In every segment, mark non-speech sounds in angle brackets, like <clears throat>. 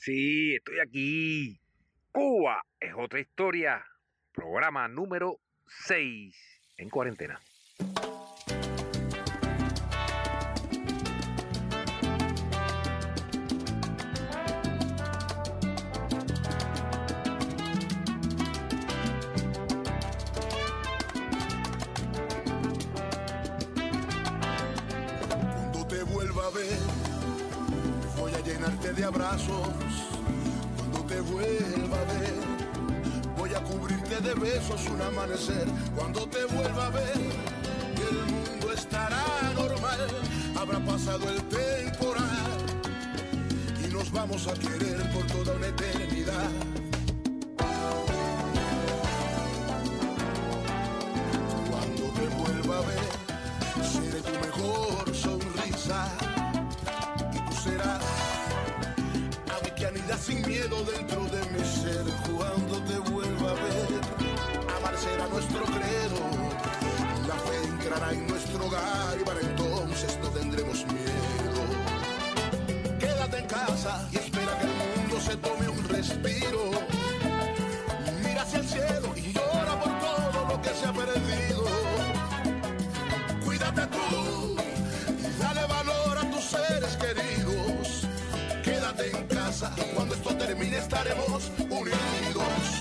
Sí, estoy aquí. Cuba es otra historia. Programa número 6 en cuarentena. Cuando te vuelva a ver llenarte de abrazos cuando te vuelva a ver. Voy a cubrirte de besos un amanecer cuando te vuelva a ver. Y el mundo estará normal, habrá pasado el temporal y nos vamos a querer por toda una eternidad. Cuando te vuelva a ver, seré tu mejor sonrisa sin miedo dentro de mi ser cuando te vuelva a ver. Amar será nuestro credo, la fe entrará en nuestro hogar y para entonces no tendremos miedo. Quédate en casa y espera que el mundo se tome un respiro. Mira hacia el cielo y llora por todo lo que se ha perdido. unidos.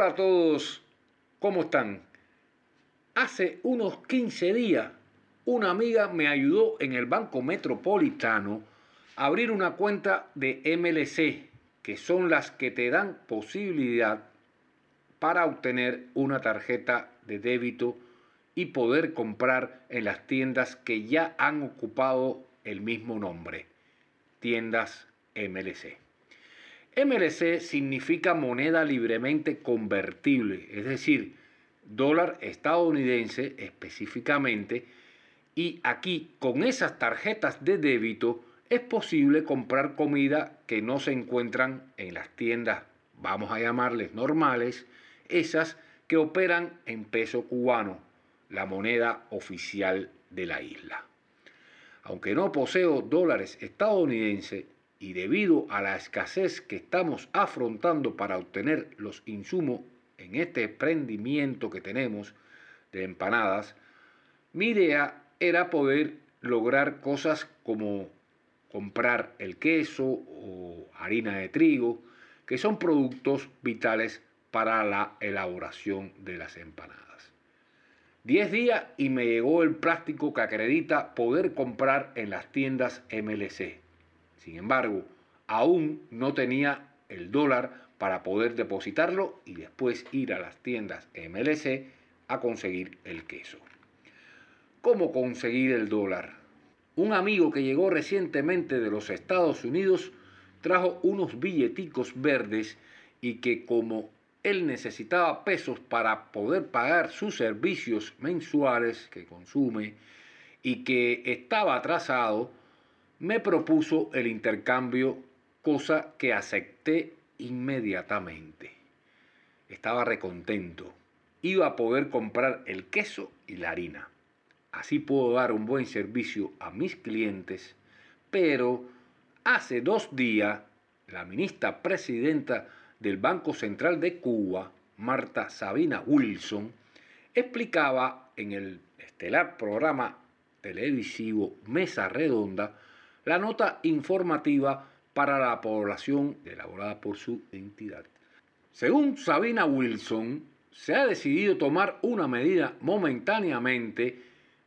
Hola a todos, ¿cómo están? Hace unos 15 días, una amiga me ayudó en el Banco Metropolitano a abrir una cuenta de MLC, que son las que te dan posibilidad para obtener una tarjeta de débito y poder comprar en las tiendas que ya han ocupado el mismo nombre, tiendas MLC. MLC significa moneda libremente convertible, es decir, dólar estadounidense específicamente, y aquí con esas tarjetas de débito es posible comprar comida que no se encuentran en las tiendas, vamos a llamarles normales, esas que operan en peso cubano, la moneda oficial de la isla. Aunque no poseo dólares estadounidenses y debido a la escasez que estamos afrontando para obtener los insumos en este emprendimiento que tenemos de empanadas, mi idea era poder lograr cosas como comprar el queso o harina de trigo, que son productos vitales para la elaboración de las empanadas. Diez días y me llegó el plástico que acredita poder comprar en las tiendas MLC. Sin embargo, aún no tenía el dólar para poder depositarlo y después ir a las tiendas MLC a conseguir el queso. ¿Cómo conseguir el dólar? Un amigo que llegó recientemente de los Estados Unidos trajo unos billeticos verdes y que como él necesitaba pesos para poder pagar sus servicios mensuales que consume y que estaba atrasado, me propuso el intercambio, cosa que acepté inmediatamente. Estaba recontento. Iba a poder comprar el queso y la harina. Así puedo dar un buen servicio a mis clientes, pero hace dos días la ministra presidenta del Banco Central de Cuba, Marta Sabina Wilson, explicaba en el estelar programa televisivo Mesa Redonda la nota informativa para la población elaborada por su entidad. Según Sabina Wilson, se ha decidido tomar una medida momentáneamente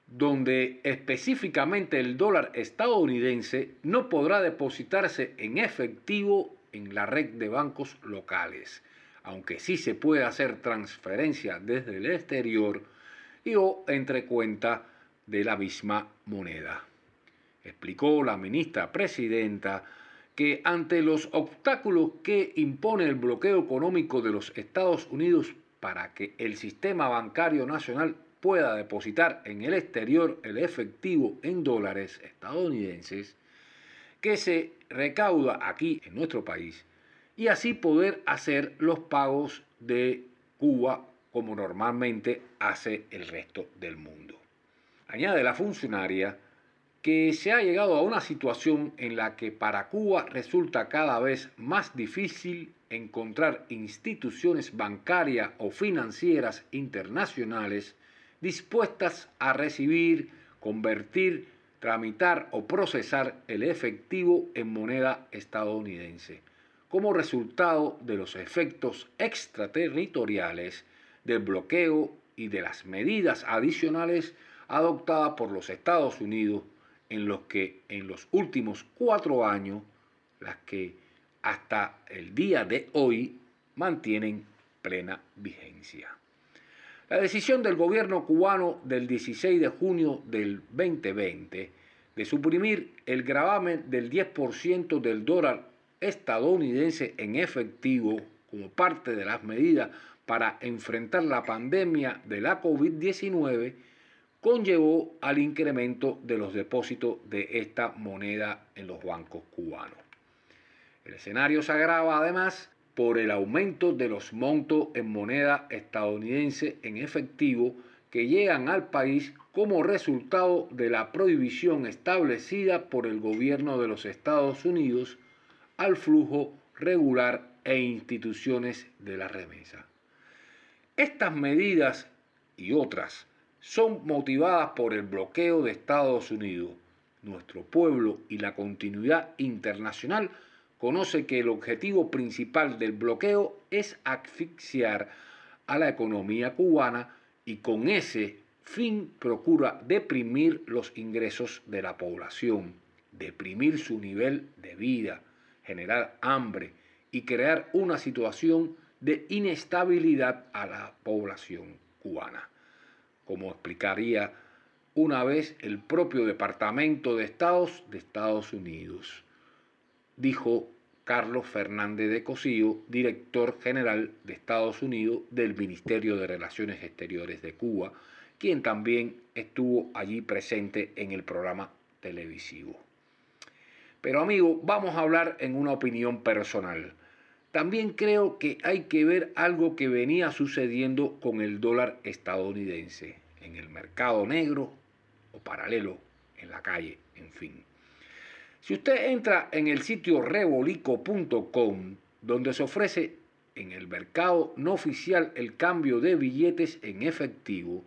donde específicamente el dólar estadounidense no podrá depositarse en efectivo en la red de bancos locales, aunque sí se puede hacer transferencia desde el exterior y o entre cuenta de la misma moneda. Explicó la ministra presidenta que ante los obstáculos que impone el bloqueo económico de los Estados Unidos para que el sistema bancario nacional pueda depositar en el exterior el efectivo en dólares estadounidenses, que se recauda aquí en nuestro país y así poder hacer los pagos de Cuba como normalmente hace el resto del mundo. Añade la funcionaria que se ha llegado a una situación en la que para Cuba resulta cada vez más difícil encontrar instituciones bancarias o financieras internacionales dispuestas a recibir, convertir tramitar o procesar el efectivo en moneda estadounidense, como resultado de los efectos extraterritoriales del bloqueo y de las medidas adicionales adoptadas por los Estados Unidos en los que en los últimos cuatro años, las que hasta el día de hoy mantienen plena vigencia. La decisión del gobierno cubano del 16 de junio del 2020 de suprimir el gravamen del 10% del dólar estadounidense en efectivo como parte de las medidas para enfrentar la pandemia de la COVID-19 conllevó al incremento de los depósitos de esta moneda en los bancos cubanos. El escenario se agrava además por el aumento de los montos en moneda estadounidense en efectivo que llegan al país como resultado de la prohibición establecida por el gobierno de los Estados Unidos al flujo regular e instituciones de la remesa. Estas medidas y otras son motivadas por el bloqueo de Estados Unidos. Nuestro pueblo y la continuidad internacional conoce que el objetivo principal del bloqueo es asfixiar a la economía cubana y con ese fin procura deprimir los ingresos de la población, deprimir su nivel de vida, generar hambre y crear una situación de inestabilidad a la población cubana, como explicaría una vez el propio Departamento de Estados de Estados Unidos, dijo Carlos Fernández de Cosillo, director general de Estados Unidos del Ministerio de Relaciones Exteriores de Cuba, quien también estuvo allí presente en el programa televisivo. Pero amigo, vamos a hablar en una opinión personal. También creo que hay que ver algo que venía sucediendo con el dólar estadounidense en el mercado negro o paralelo en la calle, en fin. Si usted entra en el sitio rebolico.com, donde se ofrece en el mercado no oficial el cambio de billetes en efectivo,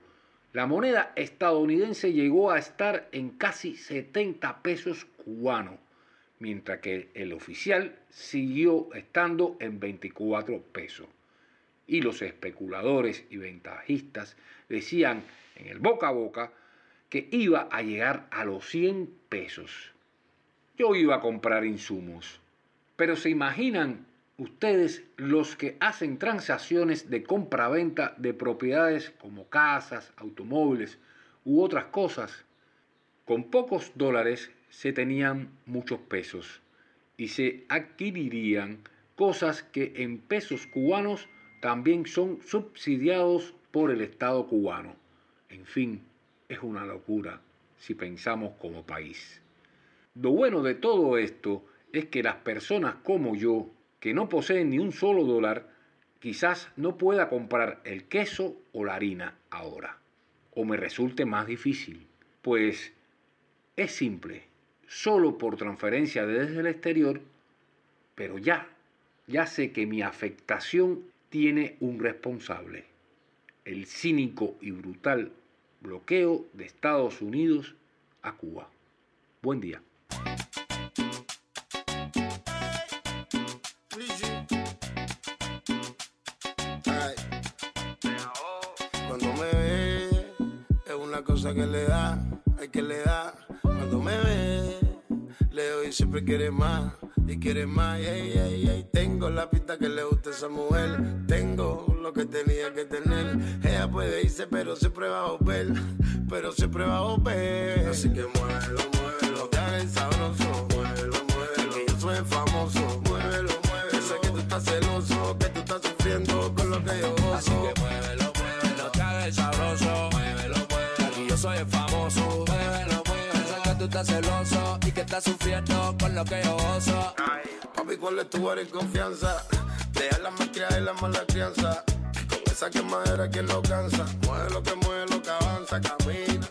la moneda estadounidense llegó a estar en casi 70 pesos cubanos, mientras que el oficial siguió estando en 24 pesos. Y los especuladores y ventajistas decían en el boca a boca que iba a llegar a los 100 pesos. Yo iba a comprar insumos, pero se imaginan ustedes los que hacen transacciones de compra-venta de propiedades como casas, automóviles u otras cosas. Con pocos dólares se tenían muchos pesos y se adquirirían cosas que en pesos cubanos también son subsidiados por el Estado cubano. En fin, es una locura si pensamos como país. Lo bueno de todo esto es que las personas como yo, que no poseen ni un solo dólar, quizás no pueda comprar el queso o la harina ahora, o me resulte más difícil, pues es simple, solo por transferencia desde el exterior, pero ya, ya sé que mi afectación tiene un responsable, el cínico y brutal bloqueo de Estados Unidos a Cuba. Buen día. Cosa que le da, hay que le da. Cuando me ve, le doy y siempre quiere más, y quiere más. Ey, ey, ey. Tengo la pista que le gusta a esa mujer, tengo lo que tenía que tener. Ella puede irse, pero siempre va a volver, pero siempre va a volver. Así que muévelo, muévelo, el sabroso. Muévelo, muévelo, que yo soy famoso. Muévelo, muévelo, sé que tú estás celoso, que tú estás sufriendo con lo que yo gozo. Así que yo soy el famoso. Muévelo, muévelo, sé que tú estás celoso y que estás sufriendo con lo que yo gozo. Papi, ¿cuál es tu área confianza? Deja la malcriada y la mala crianza. Con esa quemadera, ¿quién lo cansa? Mueve lo que mueve, lo que avanza, camina.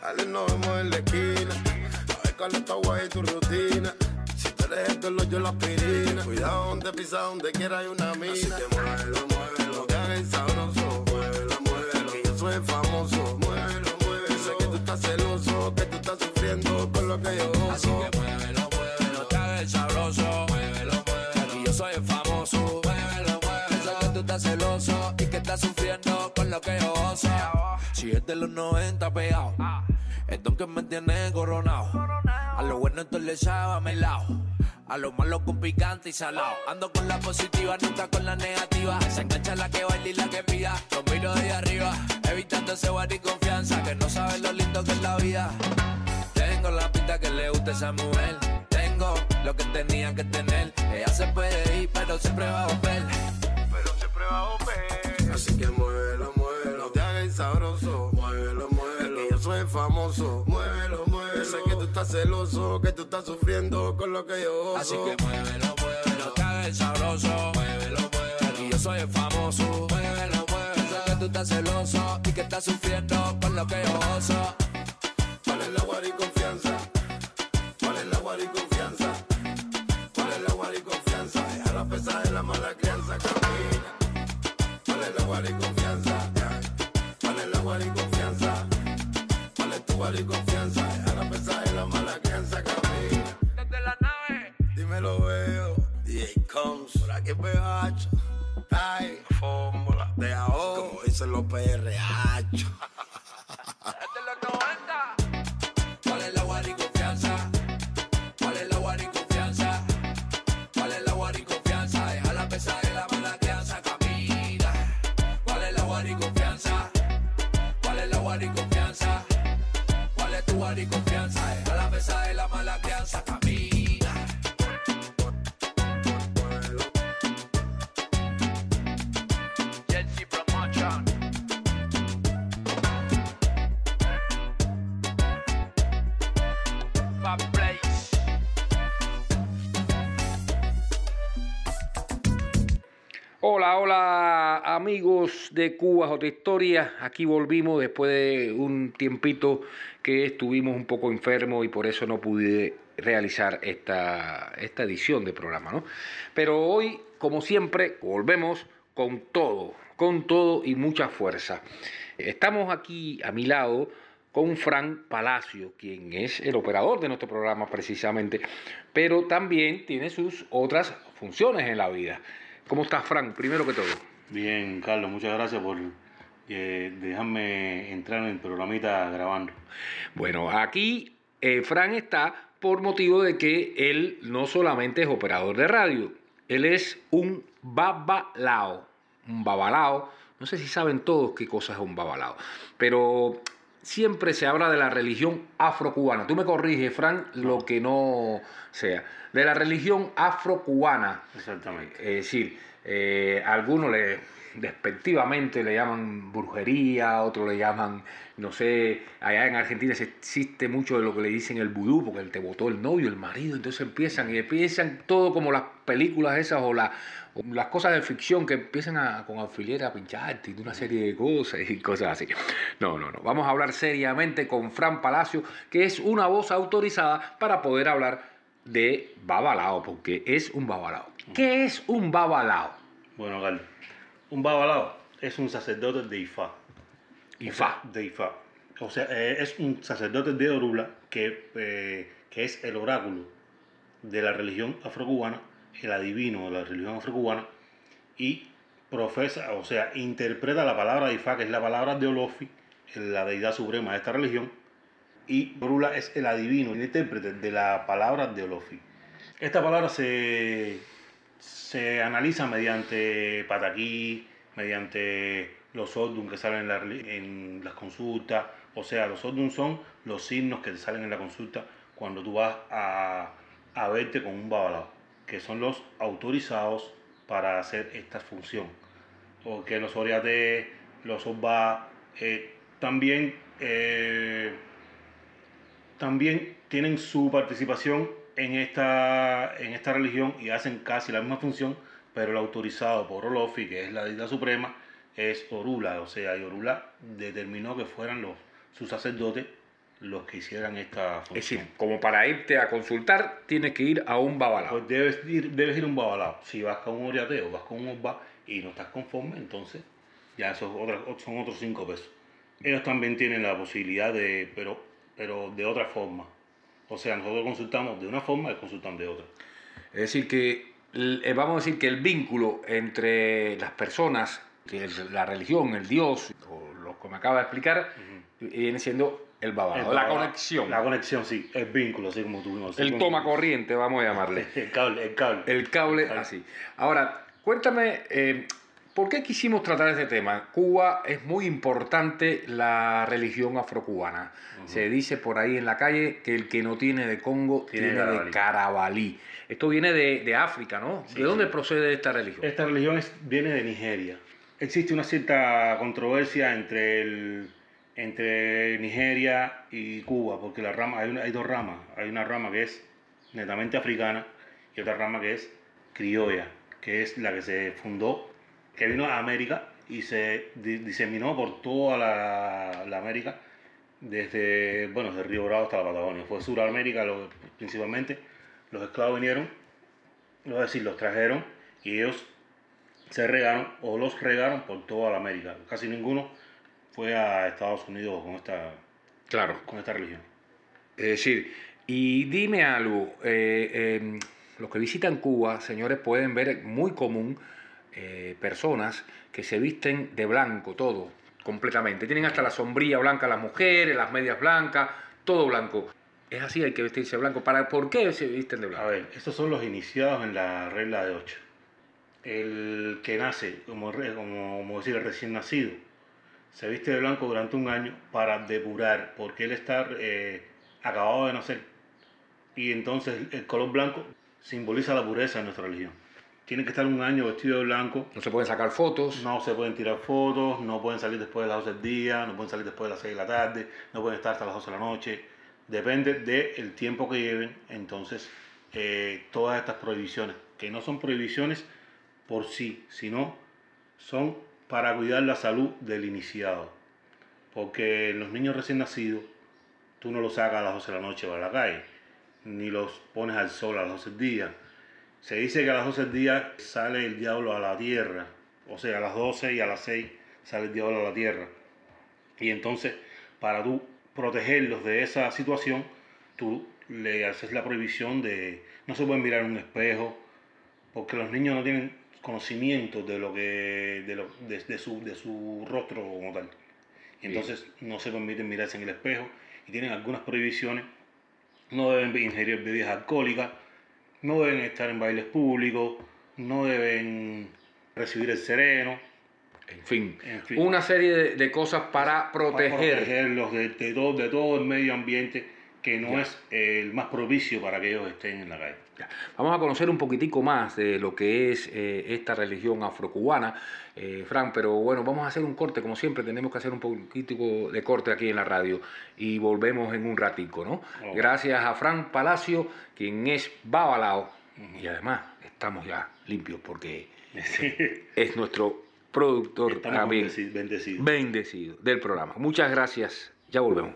Dale, nos vemos en la esquina. A ver cuál es tu agua y tu rutina. Si tú eres esto, lo yo la aspirina. Cuidado donde pisa, donde quiera hay una mina. Así que muévelo, muévelo, que haga el sabroso. Lo que gozo. Si es de los 90 pegado, es don que me tiene coronado. A lo bueno entonces le echaba lado. A lo malo con picante y salado. Ando con la positiva, nunca con la negativa. Se engancha la que baila y la que pida. Los miro de arriba, evitando ese guard y confianza. Que no sabe lo lindo que es la vida. Tengo la pinta que le gusta a esa mujer. Tengo lo que tenía que tener. Ella se puede ir, pero siempre va a volver. pero siempre va a volver. Así que muévelo, muévelo, no te hagas sabroso. Muévelo, muévelo, que yo soy famoso. Muévelo, muévelo, sé que tú estás celoso, que tú estás sufriendo con lo que yo gozo. Así que muévelo, muévelo, que haga el sabroso. Muévelo, muévelo, aquí yo soy el famoso. Muévelo, muévelo, sé que tú estás celoso y que estás sufriendo con lo que yo gozo. ¿Cuál es la guarda y confianza? ¿Cuál es la guarda y confianza? ¿Cuál es la guarda y confianza? Deja la pesada de la mala crianza, camina. ¿Cuál es la guarda y confianza? ¿Cuál es la guarda y confianza? ¿Cuál es tu guarda y confianza? La pesada de la mala crianza, camina. Desde la nave. Dímelo veo, DJ Combs, por aquí pegacho. Ay, fórmula de ahora, como dicen los PRH. Hola, amigos de Cuba Otra Historia. Aquí volvimos después de un tiempito que estuvimos un poco enfermos y por eso no pude realizar esta, esta edición de programa, ¿no? Pero hoy, como siempre, volvemos con todo, con todo y mucha fuerza. Estamos aquí a mi lado con Frank Palacio, quien es el operador de nuestro programa precisamente, pero también tiene sus otras funciones en la vida. ¿Cómo estás, Frank? Primero que todo. Bien, Carlos, muchas gracias por eh, dejarme entrar en el programita grabando. Bueno, aquí eh, Frank está por motivo de que él no solamente es operador de radio, él es un babalao. Un babalao. No sé si saben todos qué cosa es un babalao, pero siempre se habla de la religión afrocubana. Tú me corriges, Frank, lo que no sea. De la religión afrocubana. Exactamente. Es decir, eh, algunos le despectivamente le llaman brujería, otros le llaman, no sé, allá en Argentina se existe mucho de lo que le dicen el vudú, porque te votó el novio, el marido, entonces empiezan y empiezan todo como las películas esas o, la- las cosas de ficción que empiezan a, con alfileres a pincharte y de una serie de cosas y cosas así. No, no, no. Vamos a hablar seriamente con Fran Palacio, que es una voz autorizada para poder hablar de babalao, porque es un babalao. ¿Qué es un babalao? Bueno, Carlos, un babalao es un sacerdote de Ifá. Ifá. De Ifá. O sea, eh, es un sacerdote de Orula que, eh, que es el oráculo de la religión afrocubana, el adivino de la religión afrocubana, y profesa, o sea, interpreta la palabra de Ifá, que es la palabra de Olofi, la deidad suprema de esta religión, y Orula es el adivino, el intérprete de la palabra de Olofi. Esta palabra se, se analiza mediante pataquí, mediante los odun que salen en, la en las consultas. O sea, los odun son los signos que te salen en la consulta cuando tú vas a, a verte con un babalao, que son los autorizados para hacer esta función. O que los oriate, los obba, eh, también, eh, también tienen su participación en esta, en esta religión y hacen casi la misma función, pero el autorizado por Olofi, que es la deidad suprema, es Orula. O sea, y Orula determinó que fueran los, sus sacerdotes los que hicieran esta función. Es decir, como para irte a consultar, tienes que ir a un babalao. Pues debes ir, debes ir a un babalao. Si vas con un oriateo, vas con un obba y no estás conforme, entonces ya esos otros, son otros cinco pesos. Ellos también tienen la posibilidad de, pero, pero de otra forma. O sea, nosotros consultamos de una forma y consultan de otra. Es decir, que eh, vamos a decir que el vínculo entre las personas, que la religión, el Dios, o lo que me acaba de explicar, viene siendo el babalao, El la conexión, La conexión, sí. El vínculo, así como tuvimos. así el como- toma corriente, vamos a llamarle. <laughs> El cable, el cable. El cable así. Ahora, cuéntame, eh, ¿por qué quisimos tratar este tema? Cuba es muy importante la religión afrocubana. Se dice por ahí en la calle que el que no tiene de Congo Tiene tiene, de Carabalí. Carabalí. Esto viene de, de África, ¿no? Sí, ¿De dónde sí. procede esta religión? Esta religión es- viene de Nigeria. Existe una cierta controversia entre, el, entre Nigeria y Cuba, porque la rama, hay, una- dos ramas. Hay una rama que es netamente africana y otra rama que es criolla, que es la que se fundó, que vino a América y se di- diseminó por toda la, América, desde, bueno, desde Río Bravo hasta la Patagonia. Fue Suramérica lo- principalmente. Los esclavos vinieron, es decir, los trajeron y ellos se regaron o los regaron por toda la América. Casi ninguno fue a Estados Unidos con esta, Claro. con esta religión. Es decir, y dime algo, eh, eh, los que visitan Cuba, señores, pueden ver muy común eh, personas que se visten de blanco, todo, completamente. Tienen hasta la sombrilla blanca las mujeres, las medias blancas, todo blanco. Es así, hay que vestirse blanco. ¿Para, ¿Por qué se visten de A blanco? ver, estos son los iniciados en la regla de 8. El que nace, como, como, como decir, el recién nacido, se viste de blanco durante un año para depurar, porque él está eh, acabado de nacer. Y entonces el color blanco simboliza la pureza de nuestra religión. Tiene que estar un año vestido de blanco. No se pueden sacar fotos. No se pueden tirar fotos, no pueden salir después de las 12 del día, no pueden salir después de las 6 de la tarde, no pueden estar hasta las 12 de la noche. Depende del tiempo que lleven. Entonces, eh, todas estas prohibiciones, que no son prohibiciones por sí, sino son para cuidar la salud del iniciado. Porque los niños recién nacidos, tú no los sacas a las 12 de la noche para la calle, ni los pones al sol a las 12 del día. Se dice que a las 12 del día sale el diablo a la tierra, o sea, a las 12 y a las 6 sale el diablo a la tierra. Y entonces, para tú protegerlos de esa situación, tú le haces la prohibición de no se pueden mirar en un espejo, porque los niños no tienen conocimiento de lo que de, lo, de, de su, de su rostro como tal. Y entonces no se permiten mirarse en el espejo y tienen algunas prohibiciones. No deben ingerir bebidas alcohólicas, no deben estar en bailes públicos, no deben recibir el sereno. En fin, En fin. una serie de, de cosas para para proteger. protegerlos de, de todo, de todo el medio ambiente que no Ya. es el más propicio para que ellos estén en la calle. Vamos a conocer un poquitico más de lo que es eh, esta religión afrocubana, eh, Fran, pero bueno, vamos a hacer un corte, como siempre, tenemos que hacer un poquitico de corte aquí en la radio y volvemos en un ratico, ¿no? Gracias a Fran Palacio, quien es Babalao, y además estamos ya limpios porque es nuestro productor también bendeci- bendecidos. bendecido del programa. Muchas gracias, ya volvemos.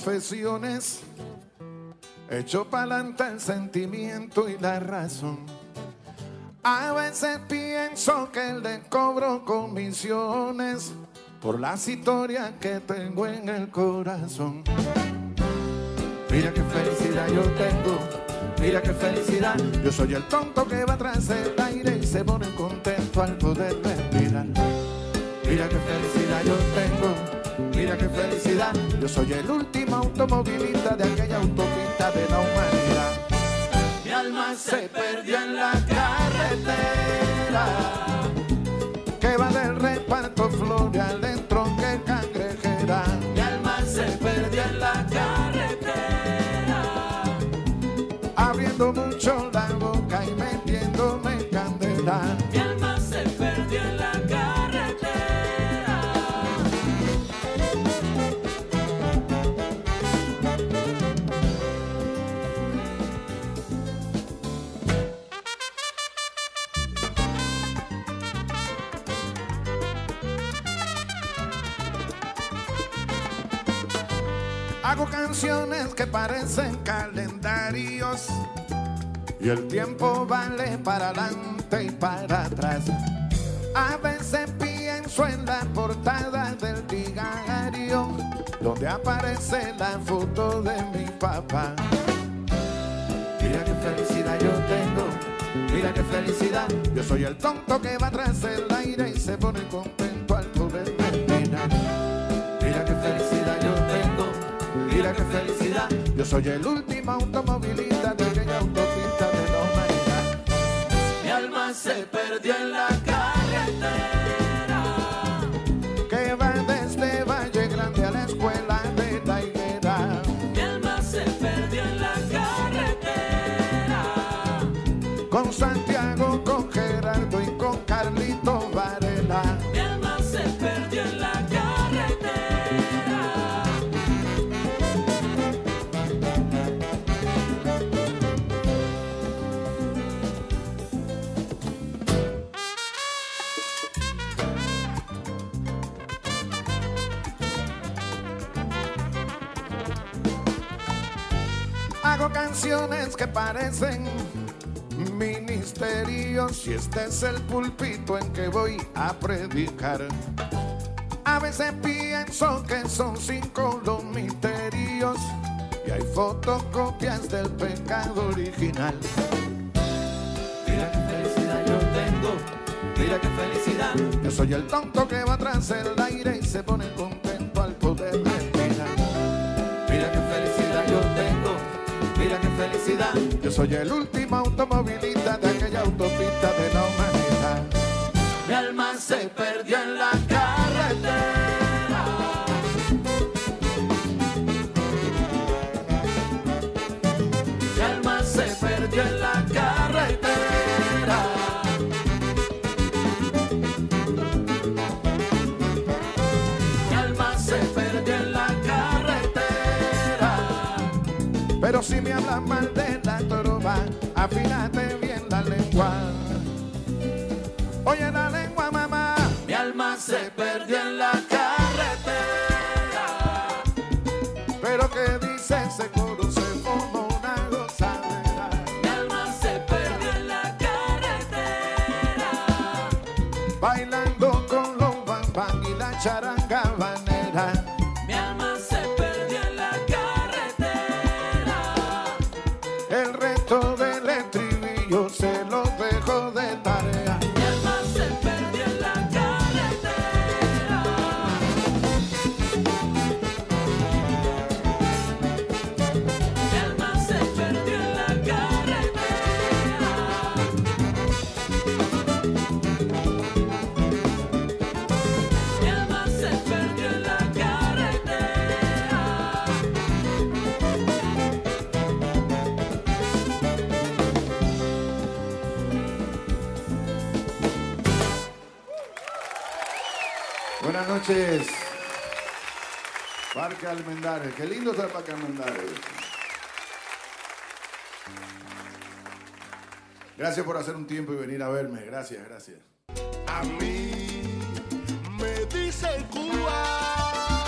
Confesiones. Echo pa'lante el sentimiento y la razón. A veces pienso que le cobro comisiones por las historias que tengo en el corazón. Mira qué felicidad yo tengo, mira qué felicidad. Yo soy el tonto que va tras el aire y se pone contento al poder respirar. Mira qué felicidad yo tengo, qué felicidad. Yo soy el último automovilista de aquella autopista de la humanidad. Mi alma se perdió en la carretera que va del reparto Floria que parecen calendarios y el tiempo vale para adelante y para atrás. A veces pienso en la portada del diario donde aparece la foto de mi papá. Mira qué felicidad yo tengo, mira qué felicidad. Yo soy el tonto que va tras el aire y se pone contento al poder respirar. Mira qué felicidad mira qué felicidad. Yo soy el último automovilista de aquella autopista de la humanidad. Mi alma se perdió en la carretera que va desde Valle Grande a la escuela de la higuera. Mi alma se perdió en la carretera con Santiago, parecen ministerios y este es el púlpito en que voy a predicar. A veces pienso que son cinco los misterios y hay fotocopias del pecado original. Mira qué felicidad yo tengo, mira qué felicidad. Yo soy el tonto que va tras el aire y se pone contento Yo soy el último automovilista de aquella autopista de la humanidad. Mi alma se perdió en la carretera. Si me hablas mal de la trova, afínate bien la lengua. Noches. Parque Almendares. Qué lindo está el Parque Almendares. Gracias por hacer un tiempo y venir a verme. Gracias, gracias. A mí me dicen Cuba.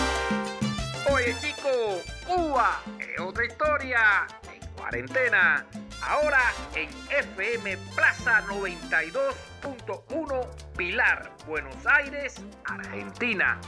Oye chico, Cuba es otra historia. En cuarentena. Ahora en FM Plaza 92.1 Pilar, Buenos Aires, Argentina.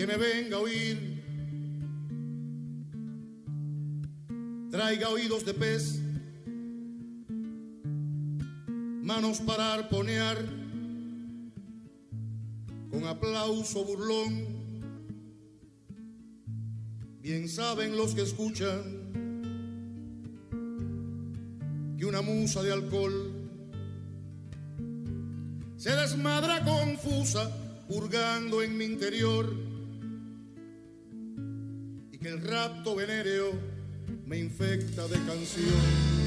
Que me venga a oír, traiga oídos de pez, manos para arponear, con aplauso burlón. Bien saben los que escuchan que una musa de alcohol se desmadra confusa, hurgando en mi interior, que el rapto venéreo me infecta de canción.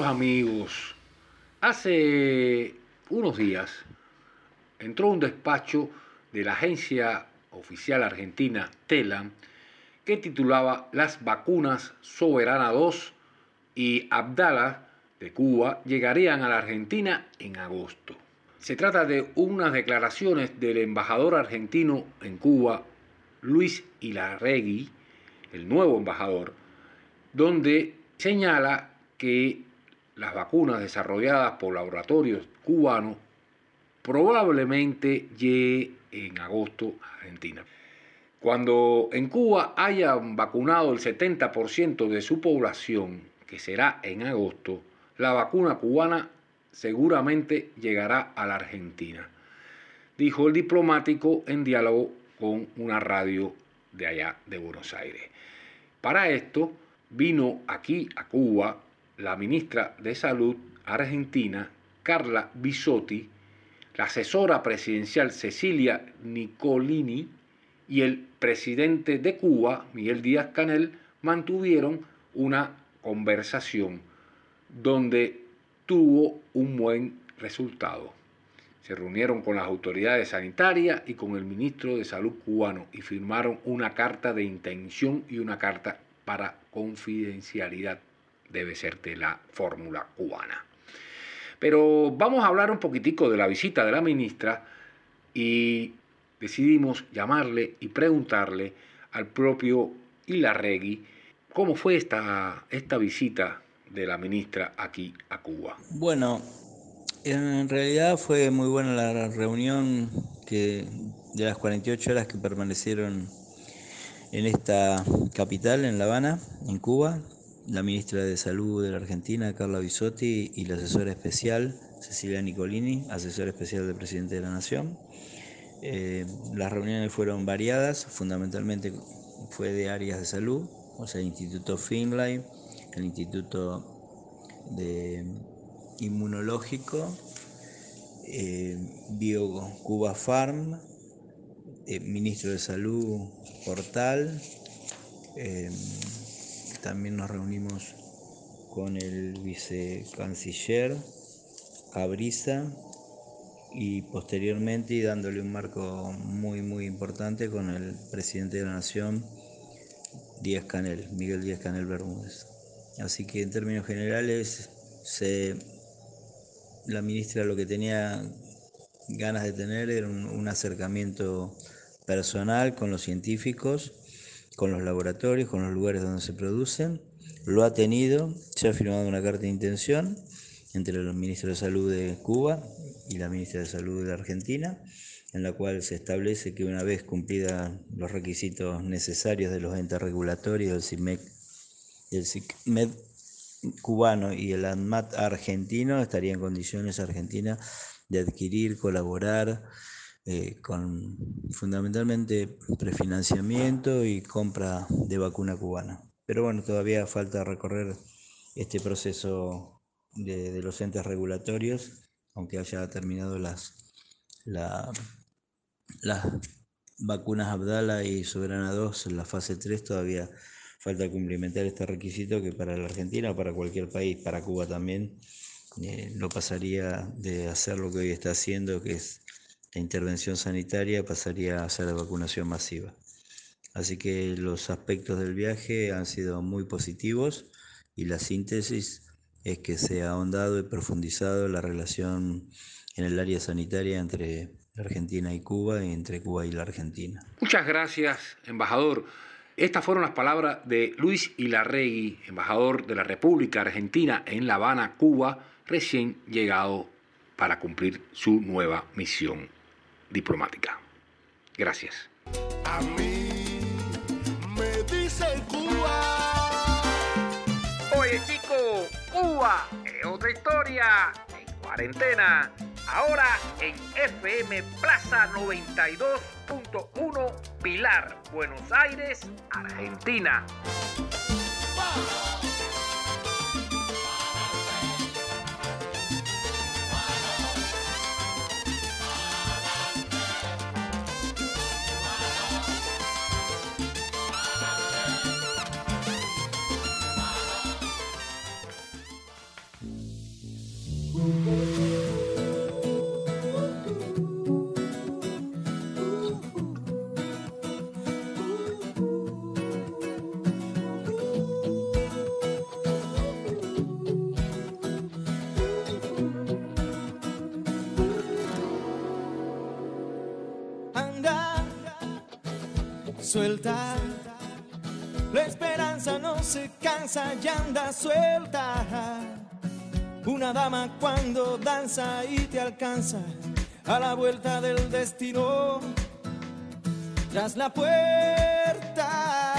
Amigos, hace unos días entró un despacho de la agencia oficial argentina TELAM que titulaba Las vacunas Soberana 2 y Abdala de Cuba llegarían a la Argentina en agosto. Se trata de unas declaraciones del embajador argentino en Cuba, Luis Ilarregui, el nuevo embajador, donde señala que las vacunas desarrolladas por laboratorios cubanos probablemente lleguen en agosto a Argentina. Cuando en Cuba hayan vacunado el 70% de su población, que será en agosto, la vacuna cubana seguramente llegará a la Argentina, dijo el diplomático en diálogo con una radio de allá de Buenos Aires. Para esto vino aquí a Cuba la ministra de Salud argentina, Carla Bisotti, la asesora presidencial Cecilia Nicolini y el presidente de Cuba, Miguel Díaz Canel, mantuvieron una conversación donde tuvo un buen resultado. Se reunieron con las autoridades sanitarias y con el ministro de Salud cubano y firmaron una carta de intención y una carta para confidencialidad. Debe ser de la fórmula cubana. Pero vamos a hablar un poquitico de la visita de la ministra y decidimos llamarle y preguntarle al propio Ilarregui cómo fue esta, esta visita de la ministra aquí a Cuba. Bueno, en realidad fue muy buena la reunión que de las 48 horas que permanecieron en esta capital, en La Habana, en Cuba, la ministra de Salud de la Argentina, Carla Bisotti, y la asesora especial, Cecilia Nicolini, asesora especial del presidente de la Nación. Eh, las reuniones fueron variadas, fundamentalmente fue de áreas de salud, o sea, el Instituto Finlay, el Instituto de Inmunológico, eh, Bio Cuba Farm, eh, Ministro de Salud Portal, eh, también nos reunimos con el vicecanciller Cabrisa y posteriormente y dándole un marco muy muy importante con el presidente de la nación Díaz Canel, Miguel Díaz Canel Bermúdez. Así que en términos generales la ministra lo que tenía ganas de tener era un acercamiento personal con los científicos, con los laboratorios, con los lugares donde se producen. Lo ha tenido, se ha firmado una carta de intención entre los ministros de Salud de Cuba y la ministra de Salud de Argentina, en la cual se establece que una vez cumplidos los requisitos necesarios de los entes regulatorios del CIMEC, del CICMED cubano y el ANMAT argentino, estaría en condiciones Argentina de adquirir, colaborar eh, con fundamentalmente prefinanciamiento y compra de vacuna cubana. Pero bueno, todavía falta recorrer este proceso de, los entes regulatorios, aunque haya terminado las, la- las vacunas Abdala y Soberana 2 en la fase 3, todavía falta cumplimentar este requisito que para la Argentina o para cualquier país, para Cuba también, eh, no pasaría de hacer lo que hoy está haciendo, que es la intervención sanitaria, pasaría a hacer la vacunación masiva. Así que los aspectos del viaje han sido muy positivos y la síntesis es que se ha ahondado y profundizado la relación en el área sanitaria entre Argentina y Cuba y entre Cuba y la Argentina. Muchas gracias, embajador. Estas fueron las palabras de Luis Ilarregui, embajador de la República Argentina en La Habana, Cuba, recién llegado para cumplir su nueva misión diplomática. Gracias. A mí me dice Cuba. Oye chico, Cuba es otra historia. En cuarentena. Ahora en FM Plaza 92.1 Pilar, Buenos Aires, Argentina. anda, suelta. La esperanza no se cansa y anda suelta. Una dama cuando danza y te alcanza a la vuelta del destino. Tras la puerta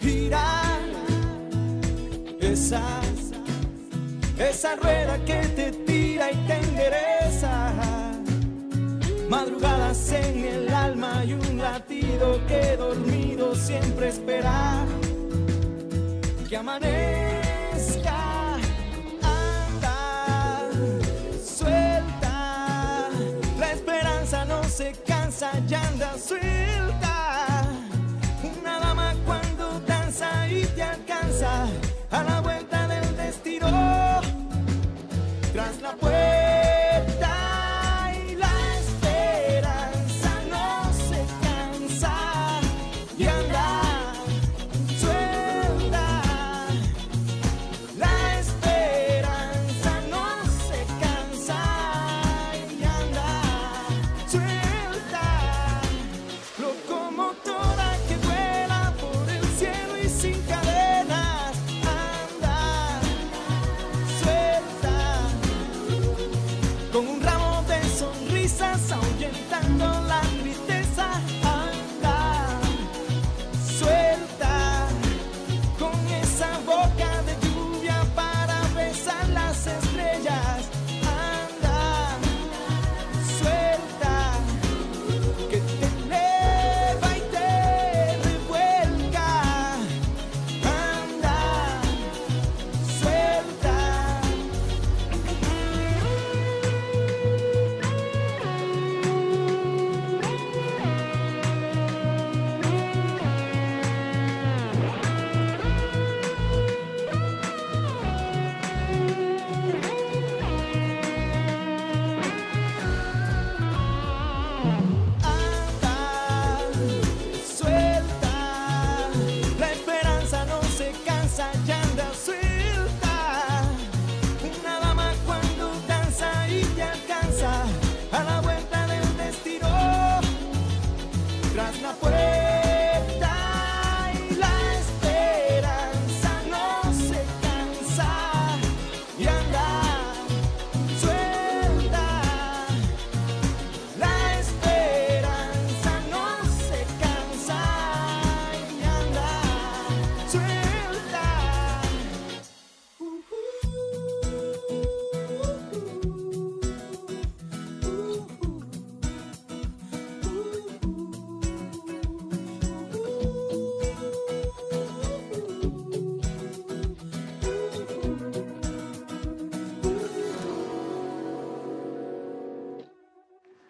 gira esa, esa rueda que te tira y te endereza madrugadas en el alma y un latido que dormido siempre espera que. Anda suelta. Una dama cuando danza y te alcanza a la vuelta del destino tras la puerta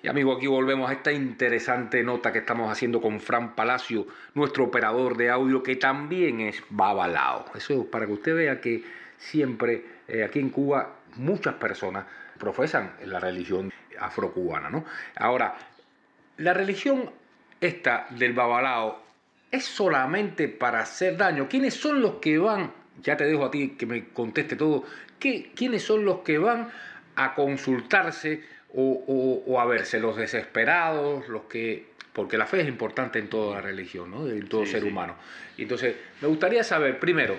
Y amigo, aquí volvemos a esta interesante nota que estamos haciendo con Fran Palacio, nuestro operador de audio, que también es babalao. Eso es para que usted vea que siempre eh, aquí en Cuba muchas personas profesan la religión afrocubana, ¿no? Ahora, la religión esta del babalao es solamente para hacer daño. ¿Quiénes son los que van? Ya te dejo a ti que me conteste todo. ¿Qué, ¿Quiénes son los que van a consultarse o, o- o a verse? Los desesperados, los que... Porque la fe es importante en toda la religión, ¿no? En todo Sí, ser sí. humano. Entonces, me gustaría saber, primero,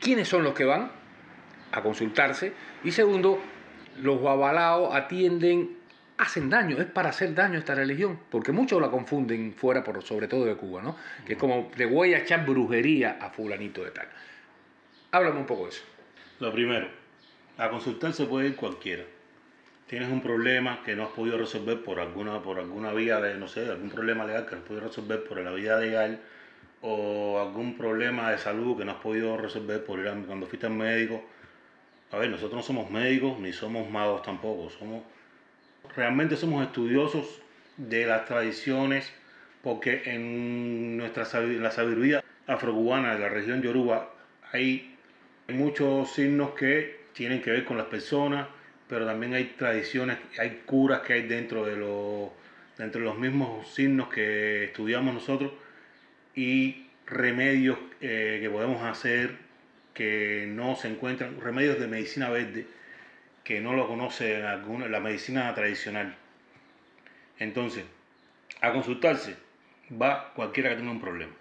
quiénes son los que van a consultarse y segundo, los babalaos atienden, hacen daño, es para hacer daño esta religión, porque muchos la confunden fuera, por, sobre todo de Cuba, ¿no? Que es como, le voy a echar brujería a fulanito de tal. Háblame un poco de eso. Lo primero, a consultar se puede ir cualquiera. Tienes un problema que no has podido resolver por alguna, por alguna vía de, no sé, algún problema legal que no has podido resolver por la vía legal o algún problema de salud que no has podido resolver por ir a- cuando fuiste al médico. A ver, nosotros no somos médicos ni somos magos tampoco, somos realmente somos estudiosos de las tradiciones porque en nuestra en la sabiduría afrocubana de la región yoruba hay muchos signos que tienen que ver con las personas, pero también hay tradiciones, hay curas que hay dentro de los, dentro de los mismos signos que estudiamos nosotros y remedios eh, que podemos hacer que no se encuentran, remedios de medicina verde que no lo conoce alguna, la medicina tradicional. Entonces, a consultarse va cualquiera que tenga un problema.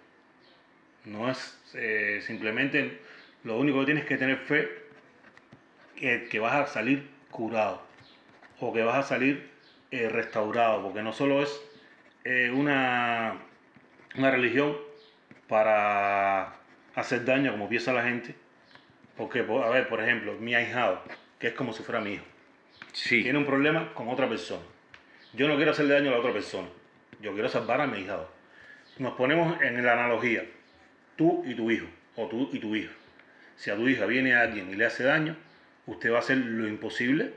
No es eh, simplemente lo único que tienes que tener fe que, que vas a salir curado o que vas a salir eh, restaurado, porque no solo es eh, una, una religión para hacer daño como piensa la gente, porque, po- a ver, por ejemplo, mi ahijado, que es como si fuera mi hijo, Sí. tiene un problema con otra persona. Yo no quiero hacerle daño a la otra persona, yo quiero salvar a mi ahijado. Nos ponemos en la analogía, tú y tu hijo, o tú y tu hija. Si a tu hija viene alguien y le hace daño, usted va a hacer lo imposible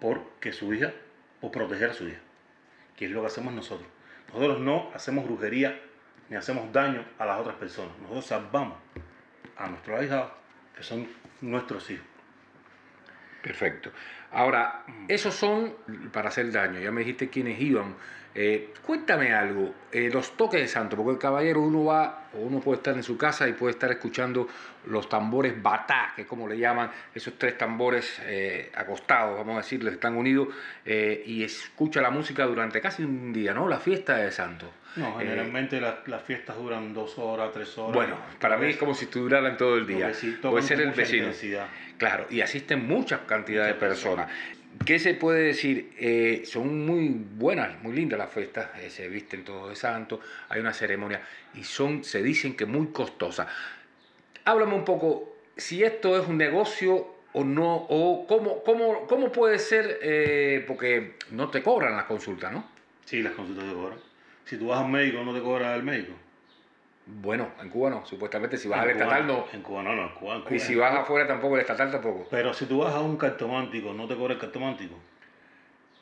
por que su hija, por proteger a su hija, que es lo que hacemos nosotros. Nosotros no hacemos brujería ni hacemos daño a las otras personas. Nosotros salvamos a nuestros ahijados, que son nuestros hijos. Perfecto. Ahora, esos son para hacer daño. Ya me dijiste quiénes iban. Eh, cuéntame algo, eh, los toques de santo, porque el caballero uno va, o uno puede estar en su casa y puede estar escuchando los tambores batá, que es como le llaman, esos tres tambores eh, acostados, vamos a decirles, están unidos, eh, y escucha la música durante casi un día, ¿no? La fiesta de santo. No, Eh, generalmente las, fiestas duran dos horas, tres horas. bueno, para mí es como si estuvieran todo el día. Puede ser el vecino. intensidad. Claro, y asisten muchas cantidades de personas. ¿Qué se puede decir? Eh, son muy buenas, muy lindas las fiestas, eh, se visten todos de santo, hay una ceremonia y son, se dicen que muy costosas. Háblame un poco si esto es un negocio o no, o cómo, cómo, cómo puede ser, eh, porque no te cobran las consultas, ¿no? Sí, las consultas te cobran. Si tú vas al médico, no te cobra el médico. Bueno, en Cuba no, supuestamente si vas al estatal no, En Cuba no, no, en Cuba, en Cuba. y si vas afuera tampoco, el estatal tampoco. Pero si tú vas a un cartomántico, no te cobra el cartomántico.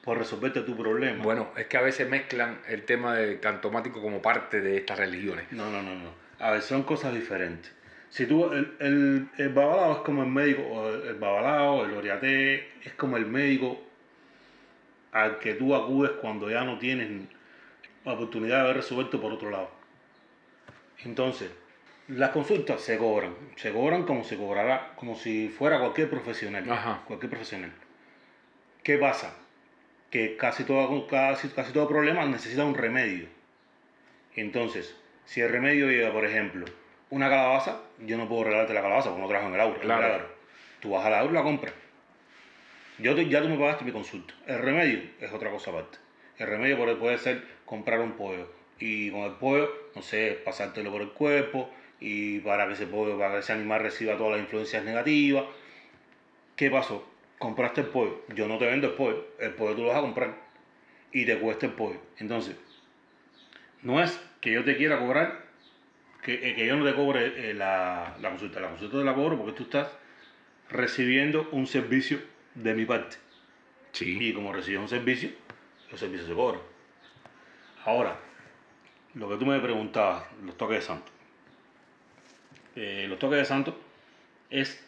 Por resolverte tu problema. Bueno, es que a veces mezclan el tema del cantomático como parte de estas religiones. No, no, no, no. A ver, son cosas diferentes. Si tú, el, el, el babalao es como el médico, o el, el babalao, el oriaté, es como el médico al que tú acudes cuando ya no tienes oportunidad de haber resuelto por otro lado. Entonces, las consultas se cobran, se cobran como se cobrará, como si fuera cualquier profesional. Ajá. Cualquier profesional. ¿Qué pasa? Que casi todo, casi, casi todo problema necesita un remedio. Entonces, si el remedio llega, por ejemplo, una calabaza, yo no puedo regalarte la calabaza porque no trabajo en el el Claro. Tú vas a la aura y la compras. Yo te- ya tú me pagaste mi consulta. El remedio es otra cosa aparte. El remedio puede ser comprar un pollo y con el pollo, no sé, pasártelo por el cuerpo y para que ese pollo, para que ese animal reciba todas las influencias negativas. ¿Qué pasó? Compraste el pollo. Yo no te vendo el pollo. El pollo tú lo vas a comprar y te cuesta el pollo. Entonces, no es que yo te quiera cobrar, que, eh, que yo no te cobre eh, la, la consulta. La consulta te la cobro porque tú estás recibiendo un servicio de mi parte. Sí. Y como recibes un servicio, los servicios se cobran. Ahora, lo que tú me preguntabas, los toques de santo. Eh, los toques de santo es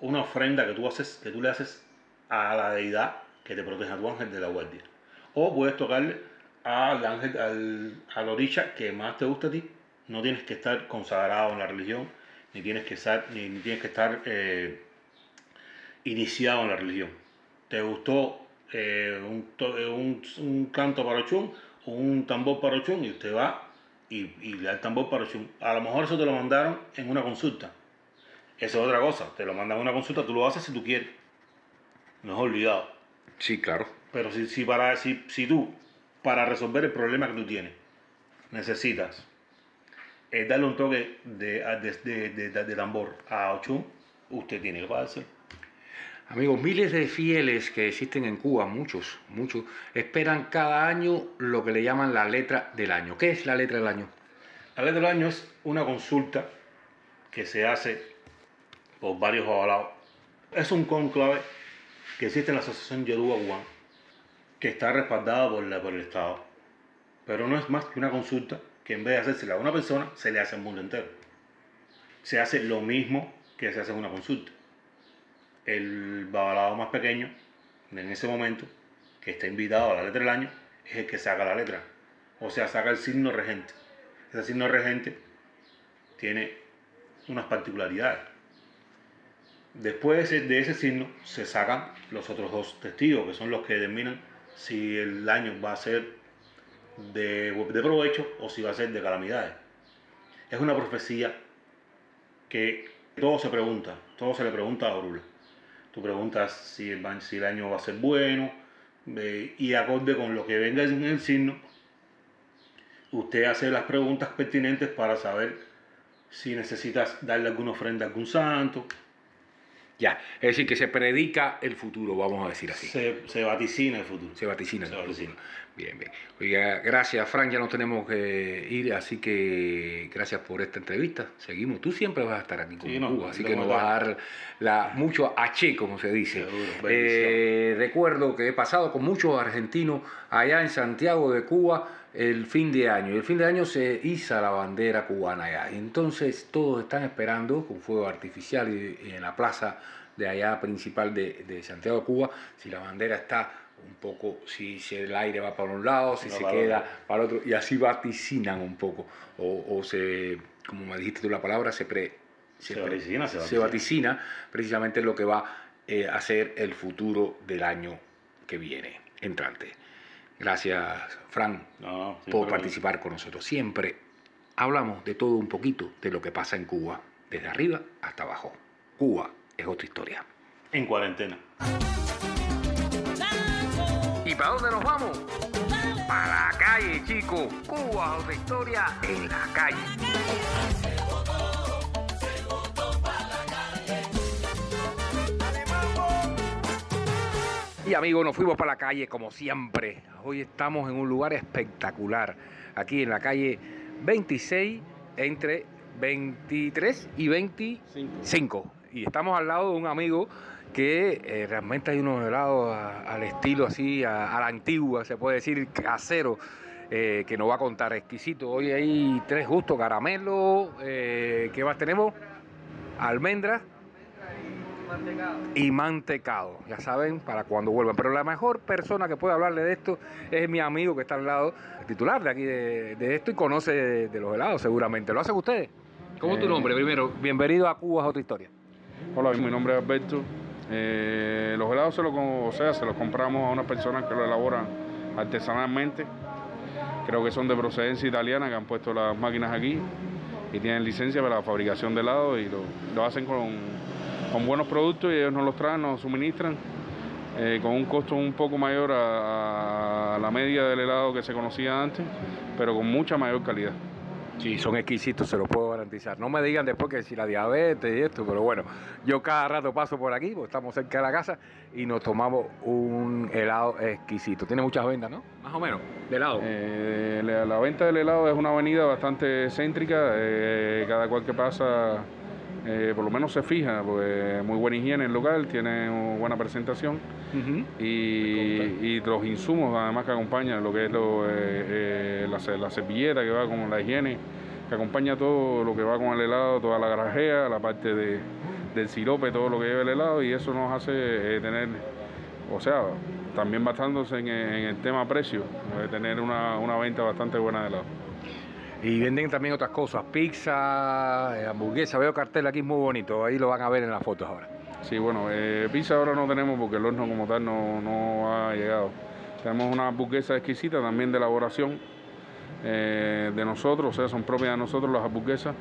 una ofrenda que tú haces, que tú le haces a la deidad que te protege a tu ángel de la guardia. O puedes tocarle al ángel, al, al orisha que más te gusta a ti. No tienes que estar consagrado en la religión, ni tienes que estar, ni, tienes que estar eh, iniciado en la religión. ¿Te gustó eh, un, un- un canto para Ochun o un tambor para Ochun? Y usted va y, y le da el tambor para Ochun. A lo mejor eso te lo mandaron en una consulta. Eso es otra cosa. Te lo mandan en una consulta, tú lo haces si tú quieres. No es olvidado. Sí, claro. Pero si, si, para, si, si tú, para resolver el problema que tú tienes, necesitas eh, darle un toque de, de- de- de tambor a Ochun, usted tiene que pagarse. Amigos, miles de fieles que existen en Cuba, muchos, muchos, esperan cada año lo que le llaman la letra del año. ¿Qué es la letra del año? La letra del año es una consulta que se hace por varios avalados. Es un conclave que existe en la Asociación Yoruba Cubana, que está respaldada por, la- por el Estado. Pero no es más que una consulta que en vez de hacérsela a una persona, se le hace al mundo entero. Se hace lo mismo que se hace una consulta. El babalado más pequeño, en ese momento, que está invitado a la letra del año, es el que saca la letra. O sea, saca el signo regente. Ese signo regente tiene unas particularidades. Después de ese, de ese signo se sacan los otros dos testigos, que son los que determinan si el año va a ser de, de provecho o si va a ser de calamidades. Es una profecía que todo se pregunta, todo se le pregunta a Orula. Tú preguntas si el, si el año va a ser bueno y acorde con lo que venga en el signo, usted hace las preguntas pertinentes para saber si necesitas darle alguna ofrenda a algún santo. Ya, es decir, que se predica el futuro, vamos a decir así. Se, se vaticina el futuro. Se vaticina Se el futuro. vaticina. Bien, bien. Oiga, gracias, Frank. Ya nos tenemos que ir, así que gracias por esta entrevista. Seguimos. Tú siempre vas a estar aquí con Sí, no, Cuba, así que nos vas a dar la, mucho H, como se dice. Seguro, Eh, recuerdo que he pasado con muchos argentinos allá en Santiago de Cuba el fin de año. Y el fin de año se iza la bandera cubana allá. Entonces todos están esperando con fuego artificial y, y en la plaza de allá principal de, de Santiago de Cuba, si la bandera está un poco, si, si el aire va para un lado, si se para queda otro. para otro, y así vaticinan un poco. O, o se, como me dijiste tú la palabra, se, pre, Se pre- vaticina, se vaticina precisamente lo que va eh, a ser el futuro del año que viene, entrante. Gracias, Fran, No, por participar con nosotros. Siempre hablamos de todo un poquito de lo que pasa en Cuba, desde arriba hasta abajo. Cuba es otra historia. En cuarentena. ¿Y para dónde nos vamos? Para la calle, chicos. Cuba es otra historia en la calle. Y amigos, nos fuimos para la calle como siempre. Hoy estamos en un lugar espectacular. Aquí en la calle 26, entre 23 y 25. Y estamos al lado de un amigo que eh, realmente hay unos helados al estilo así, a, a la antigua, se puede decir, casero, eh, que nos va a contar exquisito. Hoy hay tres gustos, caramelo, eh, ¿qué más tenemos? Almendras y mantecado, ya saben, para cuando vuelvan. Pero la mejor persona que puede hablarle de esto es mi amigo que está al lado, titular de aquí de, de esto y conoce de, de los helados seguramente. ¿Lo hacen ustedes? ¿Cómo es tu Eh, nombre? Primero, bienvenido a Cuba es otra historia. Hola, mi nombre es Alberto. Eh, los helados se los, o sea, se los compramos a unas personas que lo elaboran artesanalmente. Creo que son de procedencia italiana, que han puesto las máquinas aquí y tienen licencia para la fabricación de helados y lo, lo hacen con, con buenos productos y ellos nos los traen, nos suministran eh, con un costo un poco mayor a, a la media del helado que se conocía antes, pero con mucha mayor calidad. Sí, son exquisitos, se los puedo garantizar. No me digan después que si la diabetes y esto, pero bueno, yo cada rato paso por aquí, porque estamos cerca de la casa, y nos tomamos un helado exquisito. Tiene muchas ventas, ¿no? Más o menos, de helado. Eh, la, la venta del helado es una avenida bastante céntrica, eh, cada cual que pasa eh, por lo menos se fija, pues muy buena higiene el local, tiene buena presentación y, y los insumos además que acompañan lo que es lo, eh, eh, la, la cepilleta que va con la higiene, que acompaña todo lo que va con el helado, toda la grajea, la parte de, del sirope, todo lo que lleva el helado y eso nos hace tener, o sea, también basándose en, en el tema precio, tener una, una venta bastante buena de helado. Y venden también otras cosas, pizza, eh, hamburguesa. Veo cartel aquí muy bonito, ahí lo van a ver en las fotos ahora. Sí, bueno, eh, pizza ahora no tenemos porque el horno como tal no, no ha llegado. Tenemos una hamburguesa exquisita también de elaboración eh, de nosotros, o sea, son propias de nosotros las hamburguesas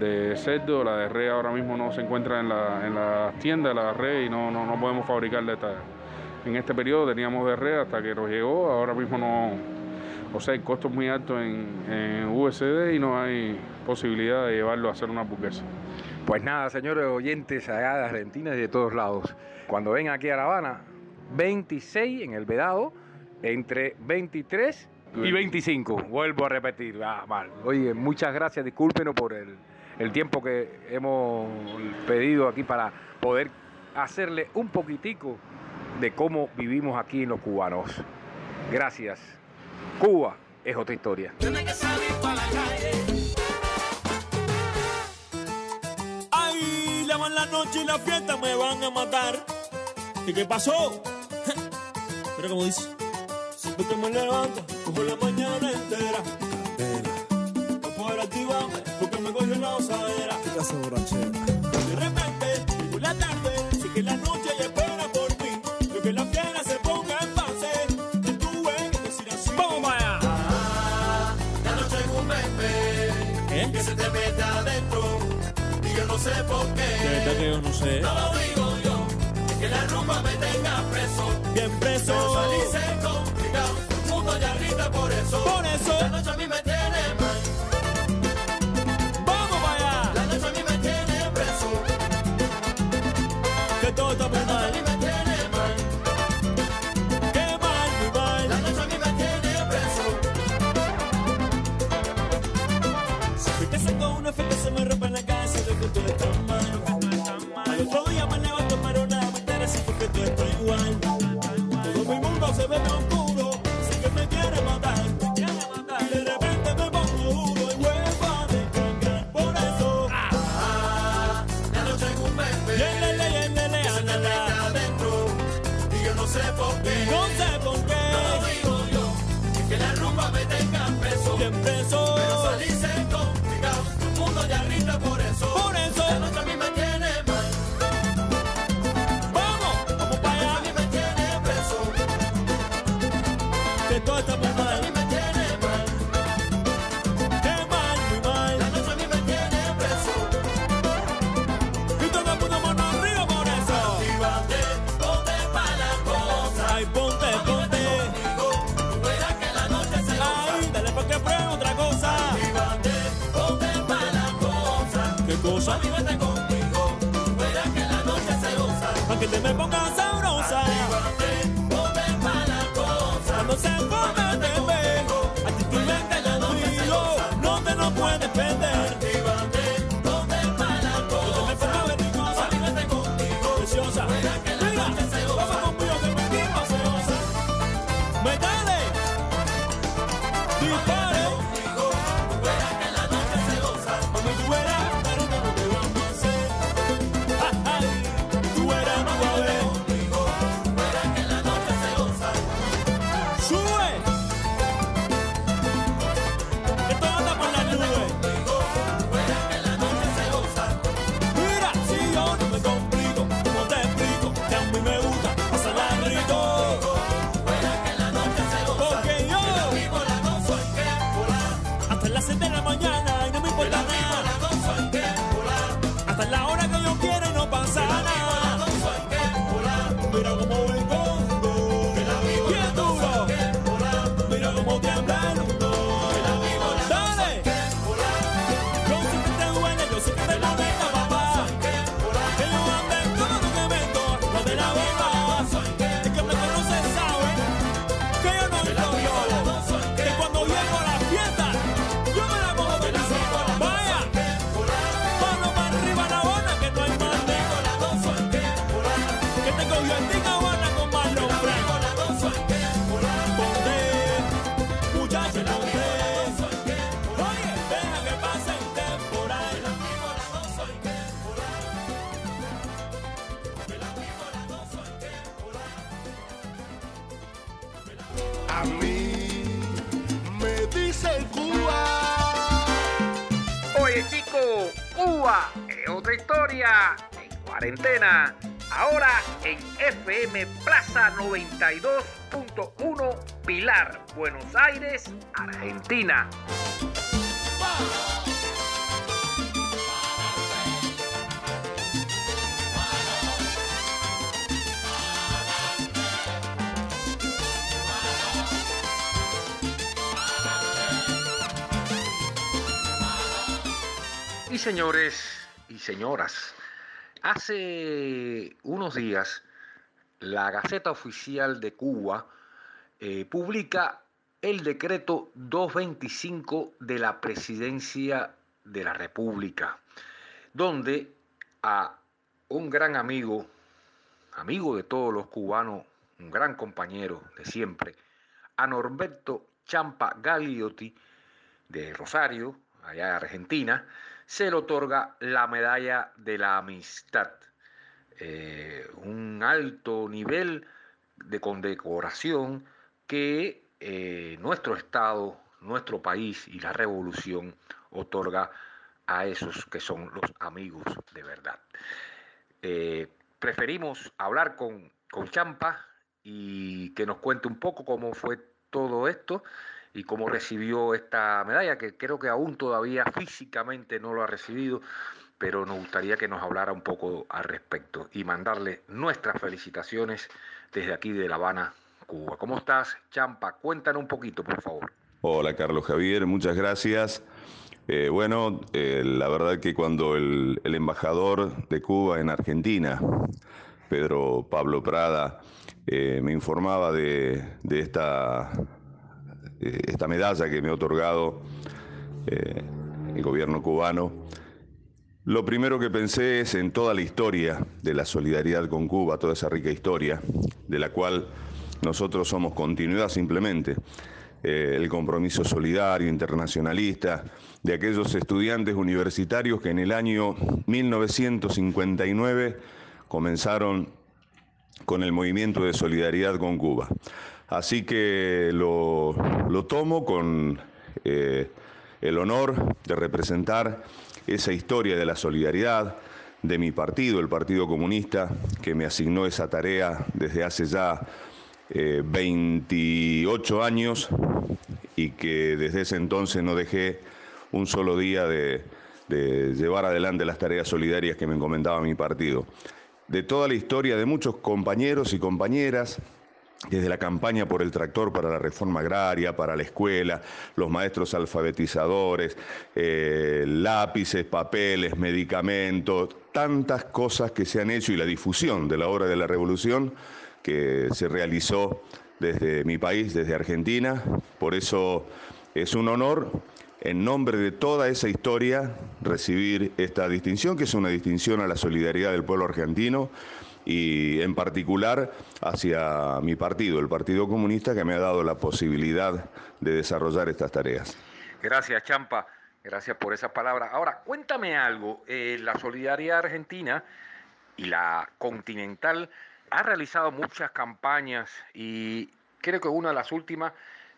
de cerdo. La de res ahora mismo no se encuentra en, la, en las tiendas, la de res, y no, no, no podemos fabricarla. En este periodo teníamos de res hasta que nos llegó, ahora mismo no. O sea, el costo es muy alto en, en USD y no hay posibilidad de llevarlo a hacer una hamburguesa. Pues nada, señores oyentes allá de Argentina y de todos lados. Cuando vengan aquí a La Habana, 26 en el Vedado, entre 23 y 25. Vuelvo a repetir. Ah, mal. Oye, muchas gracias, discúlpenos por el, el tiempo que hemos pedido aquí para poder hacerle un poquitico de cómo vivimos aquí en los cubanos. Gracias. Cuba es otra historia. Tiene que salir para la calle. Ay, le van la noche y la fiesta me van a matar. ¿Y qué pasó? <laughs> Mira cómo dice. Siempre que me levanto, como la mañana entera. No puedo activarme porque me coge la osadera. De sé. No lo digo yo. Es que la rumba me tenga preso. Bien preso. Pero salirse complicado. El mundo ya grita por eso. Por eso. La noche a mí me tiene mal. ¡Vamos para allá! La noche a mí me tiene preso. Que todo está cuarentena. Ahora en FM Plaza 92.1 Pilar, Buenos Aires, Argentina. Y señores y señoras, hace unos días la Gaceta Oficial de Cuba eh, publica el decreto 225 de la Presidencia de la República, donde a un gran amigo, amigo de todos los cubanos, un gran compañero de siempre, a Norberto Champa Gagliotti de Rosario, allá en Argentina, se le otorga la medalla de la amistad, eh, un alto nivel de condecoración que eh, nuestro Estado, nuestro país y la revolución otorga a esos que son los amigos de verdad. Eh, preferimos hablar con, con Champa y que nos cuente un poco cómo fue todo esto y cómo recibió esta medalla, que creo que aún todavía físicamente no lo ha recibido, pero nos gustaría que nos hablara un poco al respecto y mandarle nuestras felicitaciones desde aquí de La Habana, Cuba. ¿Cómo estás, Champa? Cuéntanos un poquito, por favor. Hola, Carlos Javier, muchas gracias. Eh, bueno, eh, la verdad que cuando el, embajador de Cuba en Argentina, Pedro Pablo Prada, eh, me informaba de, esta esta medalla que me ha otorgado eh, el gobierno cubano, lo primero que pensé es en toda la historia de la solidaridad con Cuba, toda esa rica historia, de la cual nosotros somos continuidad simplemente. Eh, el compromiso solidario, internacionalista, de aquellos estudiantes universitarios que en el año 1959 comenzaron con el movimiento de solidaridad con Cuba. Así que lo, tomo con eh, el honor de representar esa historia de la solidaridad de mi partido, el Partido Comunista, que me asignó esa tarea desde hace ya eh, 28 años y que desde ese entonces no dejé un solo día de, de llevar adelante las tareas solidarias que me encomendaba mi partido. De toda la historia de muchos compañeros y compañeras, desde la campaña por el tractor para la reforma agraria, para la escuela, los maestros alfabetizadores, eh, lápices, papeles, medicamentos, tantas cosas que se han hecho y la difusión de la obra de la revolución que se realizó desde mi país, desde Argentina. Por eso es un honor, en nombre de toda esa historia, recibir esta distinción, que es una distinción a la solidaridad del pueblo argentino y en particular hacia mi partido, el Partido Comunista, que me ha dado la posibilidad de desarrollar estas tareas. Gracias, Champa. Gracias por esas palabras. Ahora, cuéntame algo. Eh, la solidaridad argentina y la continental ha realizado muchas campañas y creo que una de las últimas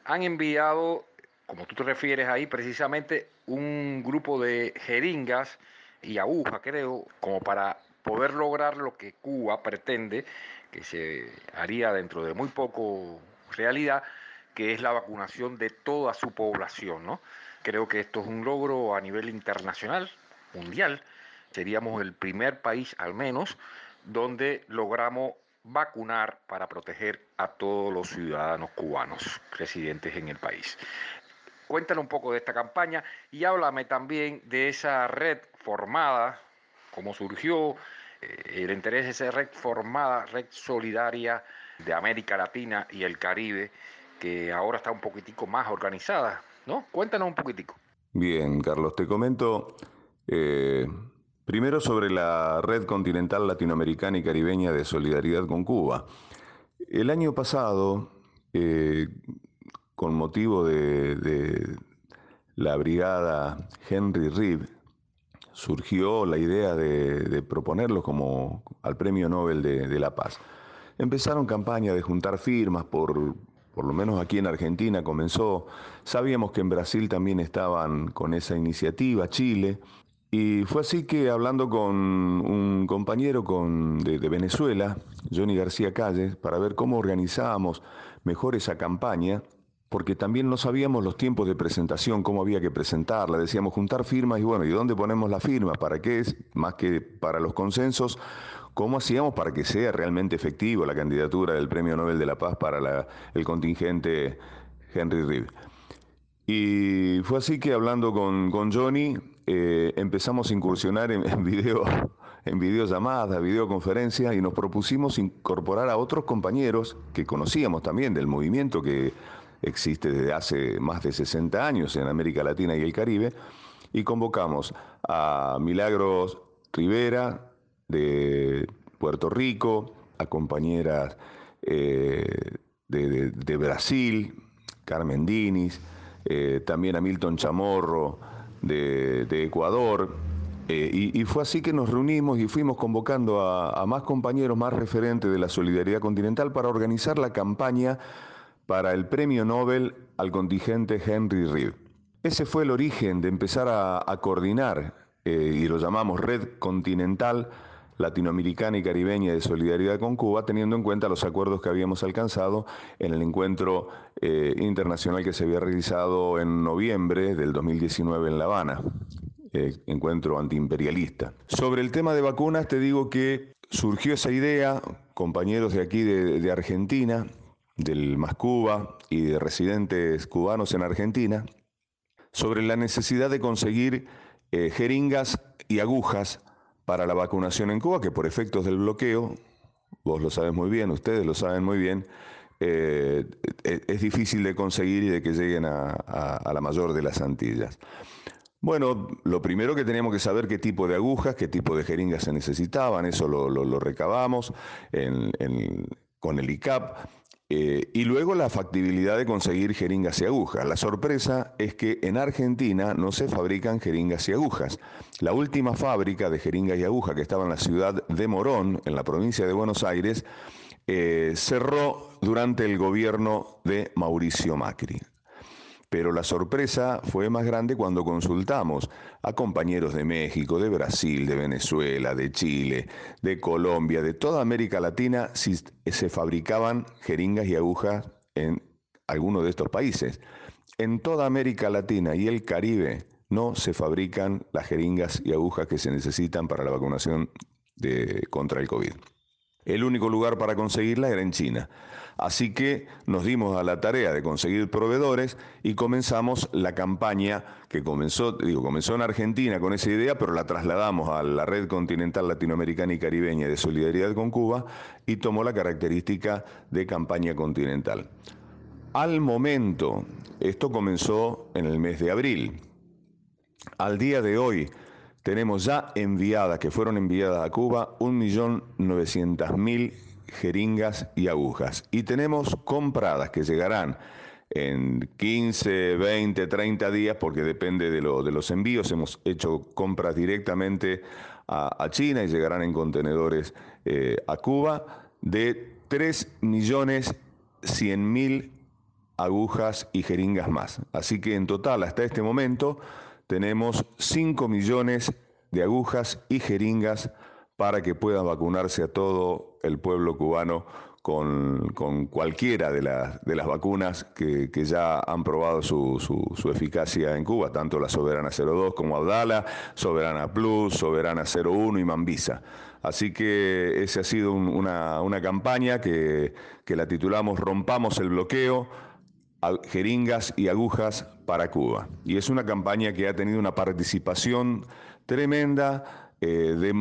han enviado, como tú te refieres ahí, precisamente un grupo de jeringas y agujas, creo, como para poder lograr lo que Cuba pretende, que se haría dentro de muy poco realidad, que es la vacunación de toda su población. ¿no? Creo que esto es un logro a nivel internacional, mundial. Seríamos el primer país, al menos, donde logramos vacunar para proteger a todos los ciudadanos cubanos residentes en el país. Cuéntanos un poco de esta campaña y háblame también de esa red formada cómo surgió eh, el interés de esa red formada, red solidaria de América Latina y el Caribe, que ahora está un poquitico más organizada, ¿no? Cuéntanos un poquitico. Bien, Carlos, te comento eh, primero sobre la Red Continental Latinoamericana y Caribeña de Solidaridad con Cuba. El año pasado, eh, con motivo de, de la brigada Henry Reed, surgió la idea de, de proponerlo como al Premio Nobel de, la Paz. Empezaron campañas de juntar firmas, por, por lo menos aquí en Argentina comenzó. Sabíamos que en Brasil también estaban con esa iniciativa, Chile, Y fue así que hablando con un compañero con, de, de Venezuela, Johnny García Calles, para ver cómo organizábamos mejor esa campaña, porque también no sabíamos los tiempos de presentación, cómo había que presentarla. Decíamos juntar firmas y bueno, ¿y dónde ponemos la firma? ¿Para qué es? Más que para los consensos, ¿cómo hacíamos para que sea realmente efectivo la candidatura del Premio Nobel de la Paz para el contingente Henry Reed? Y fue así que hablando con, con Johnny, eh, empezamos a incursionar en, en video, <laughs> en videollamadas, videoconferencias, y nos propusimos incorporar a otros compañeros que conocíamos también del movimiento que existe desde hace más de 60 años en América Latina y el Caribe, y convocamos a Milagros Rivera de Puerto Rico, a compañeras eh, de, Brasil, Carmen Dinis, eh, también a Milton Chamorro de, Ecuador. eh, y, fue así que nos reunimos y fuimos convocando a más compañeros, más referentes de la solidaridad continental para organizar la campaña para el premio Nobel al contingente Henry Reed. Ese fue el origen de empezar a, coordinar, eh, y lo llamamos Red Continental Latinoamericana y Caribeña de Solidaridad con Cuba, teniendo en cuenta los acuerdos que habíamos alcanzado en el encuentro eh, internacional que se había realizado en noviembre del 2019 en La Habana, eh, encuentro antiimperialista. Sobre el tema de vacunas, te digo que surgió esa idea, compañeros de aquí de Argentina, del Más Cuba y de residentes cubanos en Argentina, sobre la necesidad de conseguir eh, jeringas y agujas para la vacunación en Cuba, que por efectos del bloqueo, vos lo sabes muy bien, ustedes lo saben muy bien, eh, e- es difícil de conseguir y de que lleguen a, la mayor de las Antillas. Bueno, lo primero que teníamos que saber qué tipo de agujas, qué tipo de jeringas se necesitaban, eso lo, recabamos con el ICAP. Eh, y luego la factibilidad de conseguir jeringas y agujas. La sorpresa es que en Argentina no se fabrican jeringas y agujas. La última fábrica de jeringas y agujas que estaba en la ciudad de Morón, en la provincia de Buenos Aires, eh, cerró durante el gobierno de Mauricio Macri. Pero la sorpresa fue más grande cuando consultamos a compañeros de México, de Brasil, de Venezuela, de Chile, de Colombia, de toda América Latina, si se fabricaban jeringas y agujas en alguno de estos países. En toda América Latina y el Caribe no se fabrican las jeringas y agujas que se necesitan para la vacunación contra el COVID. El único lugar para conseguirla era en China. Así que nos dimos a la tarea de conseguir proveedores y comenzamos la campaña que comenzó, digo, comenzó en Argentina con esa idea, pero la trasladamos a la Red Continental Latinoamericana y Caribeña de Solidaridad con Cuba y tomó la característica de campaña continental. Al momento, esto comenzó en el mes de abril. Al día de hoy tenemos ya enviadas, que fueron enviadas a Cuba, 1.900.000 jeringas y agujas. Y tenemos compradas que llegarán en 15, 20, 30 días, porque depende de, lo- de los envíos. Hemos hecho compras directamente a, China y llegarán en contenedores eh, a Cuba de 3 millones 100 mil agujas y jeringas más. Así que en total, hasta este momento, tenemos 5 millones de agujas y jeringas para que pueda vacunarse a todo el pueblo cubano con, con cualquiera de, las de las vacunas que, que ya han probado su, su- eficacia en Cuba, tanto la Soberana 02 como Abdala, Soberana Plus, Soberana 01 y Mambisa. Así que esa ha sido un- una, una campaña que, que la titulamos Rompamos el bloqueo, jeringas y agujas para Cuba. Y es una campaña que ha tenido una participación tremenda eh, de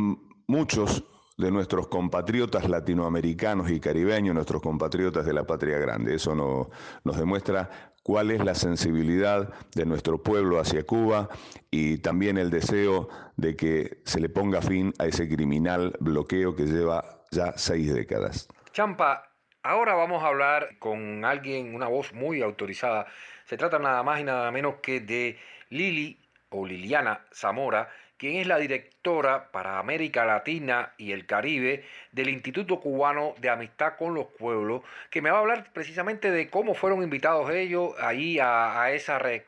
muchos de nuestros compatriotas latinoamericanos y caribeños, nuestros compatriotas de la patria grande. Eso no- nos demuestra cuál es la sensibilidad de nuestro pueblo hacia Cuba y también el deseo de que se le ponga fin a ese criminal bloqueo que lleva ya seis décadas. Champa, ahora vamos a hablar con alguien, una voz muy autorizada. Se trata nada más y nada menos que de Lili o Liliana Zamora, quien es la directora para América Latina y el Caribe del Instituto Cubano de Amistad con los Pueblos, que me va a hablar precisamente de cómo fueron invitados ellos ahí a, a esa red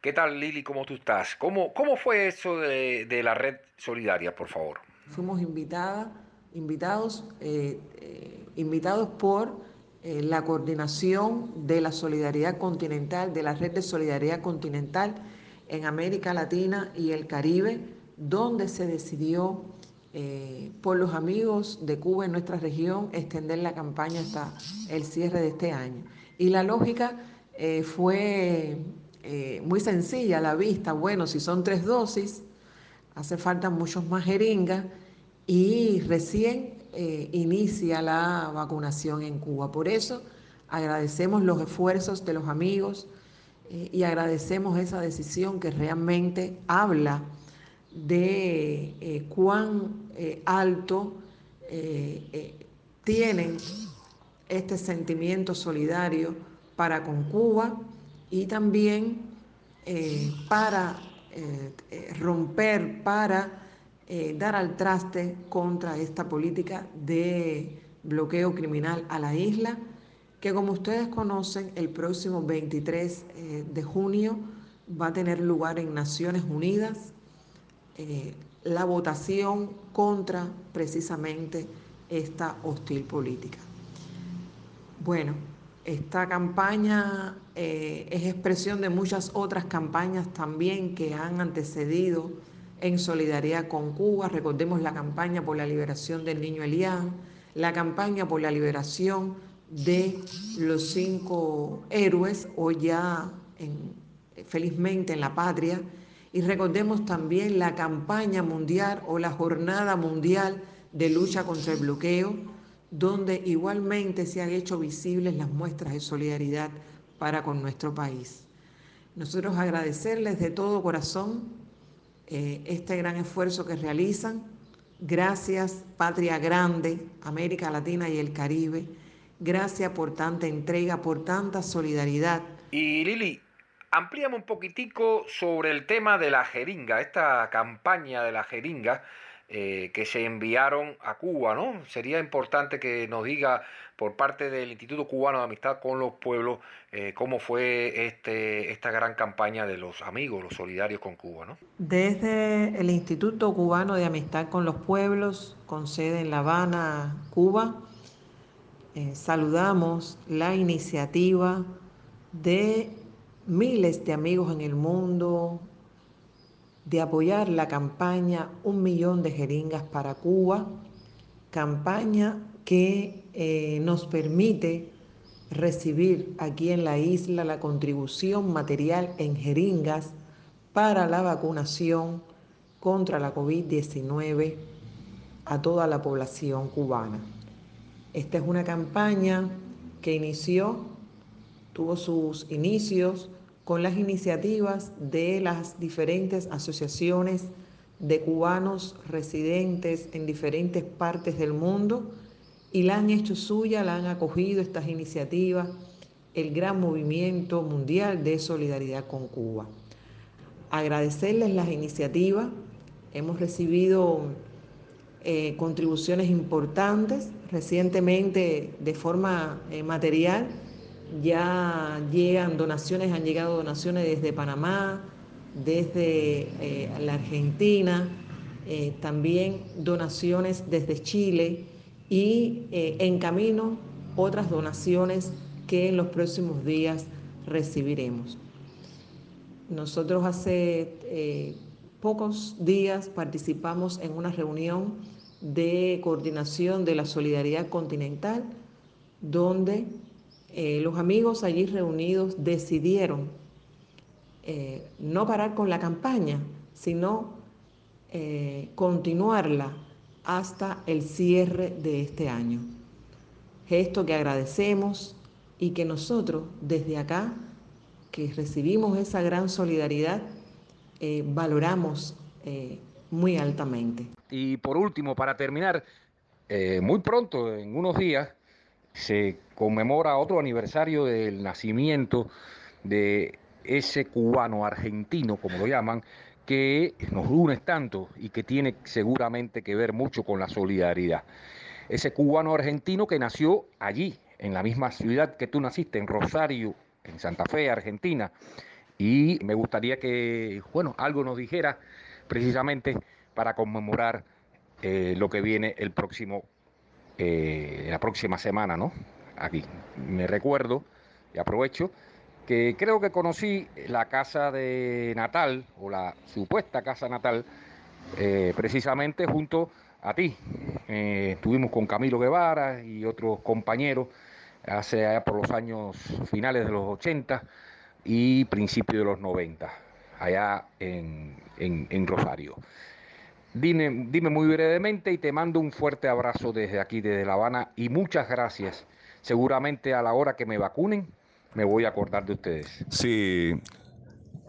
¿Qué tal Lili? ¿Cómo tú estás? ¿Cómo, cómo fue eso de, de la red solidaria, por favor? Fuimos invitada, invitados, eh, eh, invitados por eh, la coordinación de la solidaridad continental, de la red de solidaridad continental en América Latina y el Caribe, donde se decidió por los amigos de Cuba en nuestra región extender la campaña hasta el cierre de este año. Y la lógica fue muy sencilla a la vista. Bueno, si son tres dosis, hace falta muchos más jeringas y recién eh, inicia la vacunación en Cuba. Por eso agradecemos los esfuerzos de los amigos eh, y agradecemos esa decisión que realmente habla de eh, cuán alto tienen este sentimiento solidario para con Cuba y también para romper, para eh, dar al traste contra esta política de bloqueo criminal a la isla, que como ustedes conocen, el próximo 23 eh, de junio va a tener lugar en Naciones Unidas eh, la votación contra precisamente esta hostil política. Bueno, esta campaña es expresión de muchas otras campañas también que han antecedido en solidaridad con Cuba. Recordemos la campaña por la liberación del niño Elián, la campaña por la liberación de los cinco héroes, o ya en- felizmente en la patria. Y recordemos también la campaña mundial o la jornada mundial de lucha contra el bloqueo, donde igualmente se han hecho visibles las muestras de solidaridad para con nuestro país. Nosotros agradecerles de todo corazón eh, este gran esfuerzo que realizan. Gracias, Patria Grande, América Latina y el Caribe. Gracias por tanta entrega, por tanta solidaridad. Y Lili, amplíame un poquitico sobre el tema de la jeringa, esta campaña de la jeringa eh, que se enviaron a Cuba, ¿no? Sería importante que nos diga por parte del Instituto Cubano de Amistad con los Pueblos eh, cómo fue este, esta gran campaña de los amigos, los solidarios con Cuba, ¿no? Desde el Instituto Cubano de Amistad con los Pueblos, con sede en La Habana, Cuba, eh, saludamos la iniciativa de miles de amigos en el mundo de apoyar la campaña Un Millón de Jeringas para Cuba, campaña que eh, nos permite recibir aquí en la isla la contribución material en jeringas para la vacunación contra la COVID-19 a toda la población cubana. Esta es una campaña que inició, tuvo sus inicios con las iniciativas de las diferentes asociaciones de cubanos residentes en diferentes partes del mundo y la han hecho suya, la han acogido estas iniciativas, el gran movimiento mundial de solidaridad con Cuba. Agradecerles las iniciativas, hemos recibido eh, contribuciones importantes, recientemente de forma eh, material, ya llegan donaciones, han llegado donaciones desde Panamá, desde eh, la Argentina, también donaciones desde Chile y eh, en camino otras donaciones que en los próximos días recibiremos. Nosotros hace eh, pocos días participamos en una reunión de coordinación de la solidaridad continental, donde eh, los amigos allí reunidos decidieron eh, no parar con la campaña, sino continuarla hasta el cierre de este año. Gesto que agradecemos y que nosotros desde acá, que recibimos esa gran solidaridad, eh, valoramos eh, muy altamente. Y por último, para terminar, eh, muy pronto, en unos días, se conmemora otro aniversario del nacimiento de ese cubano argentino, como lo llaman, que nos une tanto y que tiene seguramente que ver mucho con la solidaridad. Ese cubano argentino que nació allí, en la misma ciudad que tú naciste, en Rosario, en Santa Fe, Argentina, y me gustaría que, bueno, algo nos dijera precisamente para conmemorar eh, lo que viene el próximo, eh, la próxima semana, ¿no? Aquí. Me recuerdo y aprovecho que creo que conocí la casa de Natal, o la supuesta casa natal, eh, precisamente junto a ti. Eh, estuvimos con Camilo Guevara y otros compañeros hace allá por los años finales de los 80 y principios de los 90, allá en, en- Rosario. Dime, dime muy brevemente y te mando un fuerte abrazo desde aquí, desde La Habana, y muchas gracias. Seguramente a la hora que me vacunen me voy a acordar de ustedes. Sí,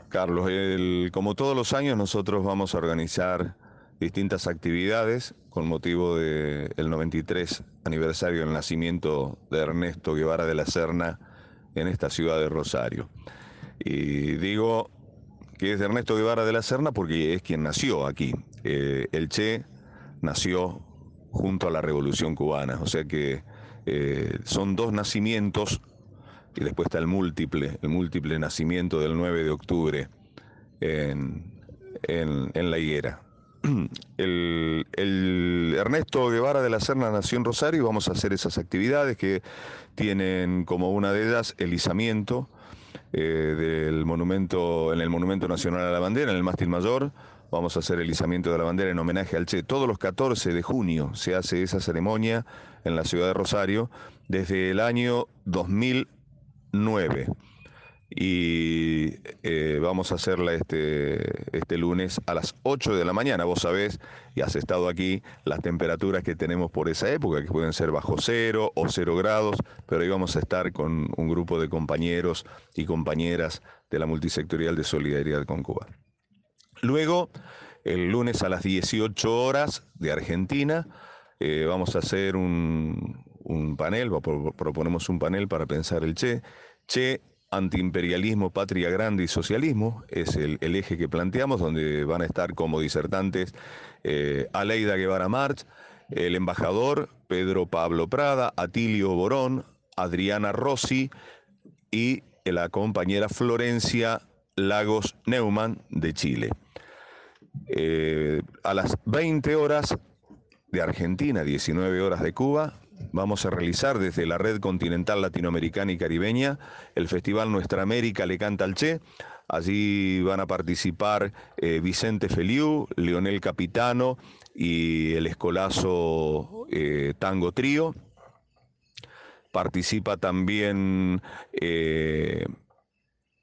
Carlos, el- como todos los años nosotros vamos a organizar distintas actividades con motivo del 93 aniversario del nacimiento de Ernesto Guevara de la Serna en esta ciudad de Rosario. Y digo que es de Ernesto Guevara de la Serna porque es quien nació aquí. Eh, el Che nació junto a la Revolución Cubana, o sea que eh, son dos nacimientos y después está el múltiple, el múltiple nacimiento del 9 de octubre en, en- la higuera. <clears throat> El, el Ernesto Guevara de la Serna nació en Rosario y vamos a hacer esas actividades que tienen como una de ellas el izamiento eh, del monumento, en el Monumento Nacional a la Bandera, en el mástil mayor. Vamos a hacer el izamiento de la bandera en homenaje al Che. Todos los 14 de junio se hace esa ceremonia en la ciudad de Rosario desde el año 2009 y eh, vamos a hacerla este, este lunes a las 8 de la mañana. Vos sabés, y has estado aquí, las temperaturas que tenemos por esa época, que pueden ser bajo cero o cero grados, pero ahí vamos a estar con un grupo de compañeros y compañeras de la multisectorial de solidaridad con Cuba. Luego, el lunes a las 18 horas de Argentina, eh, vamos a hacer un, un panel, proponemos un panel para pensar el Che. Che, antiimperialismo, patria grande y socialismo, es el, el eje que planteamos, donde van a estar como disertantes eh, Aleida Guevara March, el embajador Pedro Pablo Prada, Atilio Borón, Adriana Rossi y la compañera Florencia Lagos Neumann de Chile. Eh, a las 20 horas de Argentina, 19 horas de Cuba, vamos a realizar desde la Red Continental Latinoamericana y Caribeña el Festival Nuestra América Le Canta al Che. Allí van a participar eh, Vicente Feliu, Leonel Capitano y el escolazo eh, Tango Trío. Participa también eh,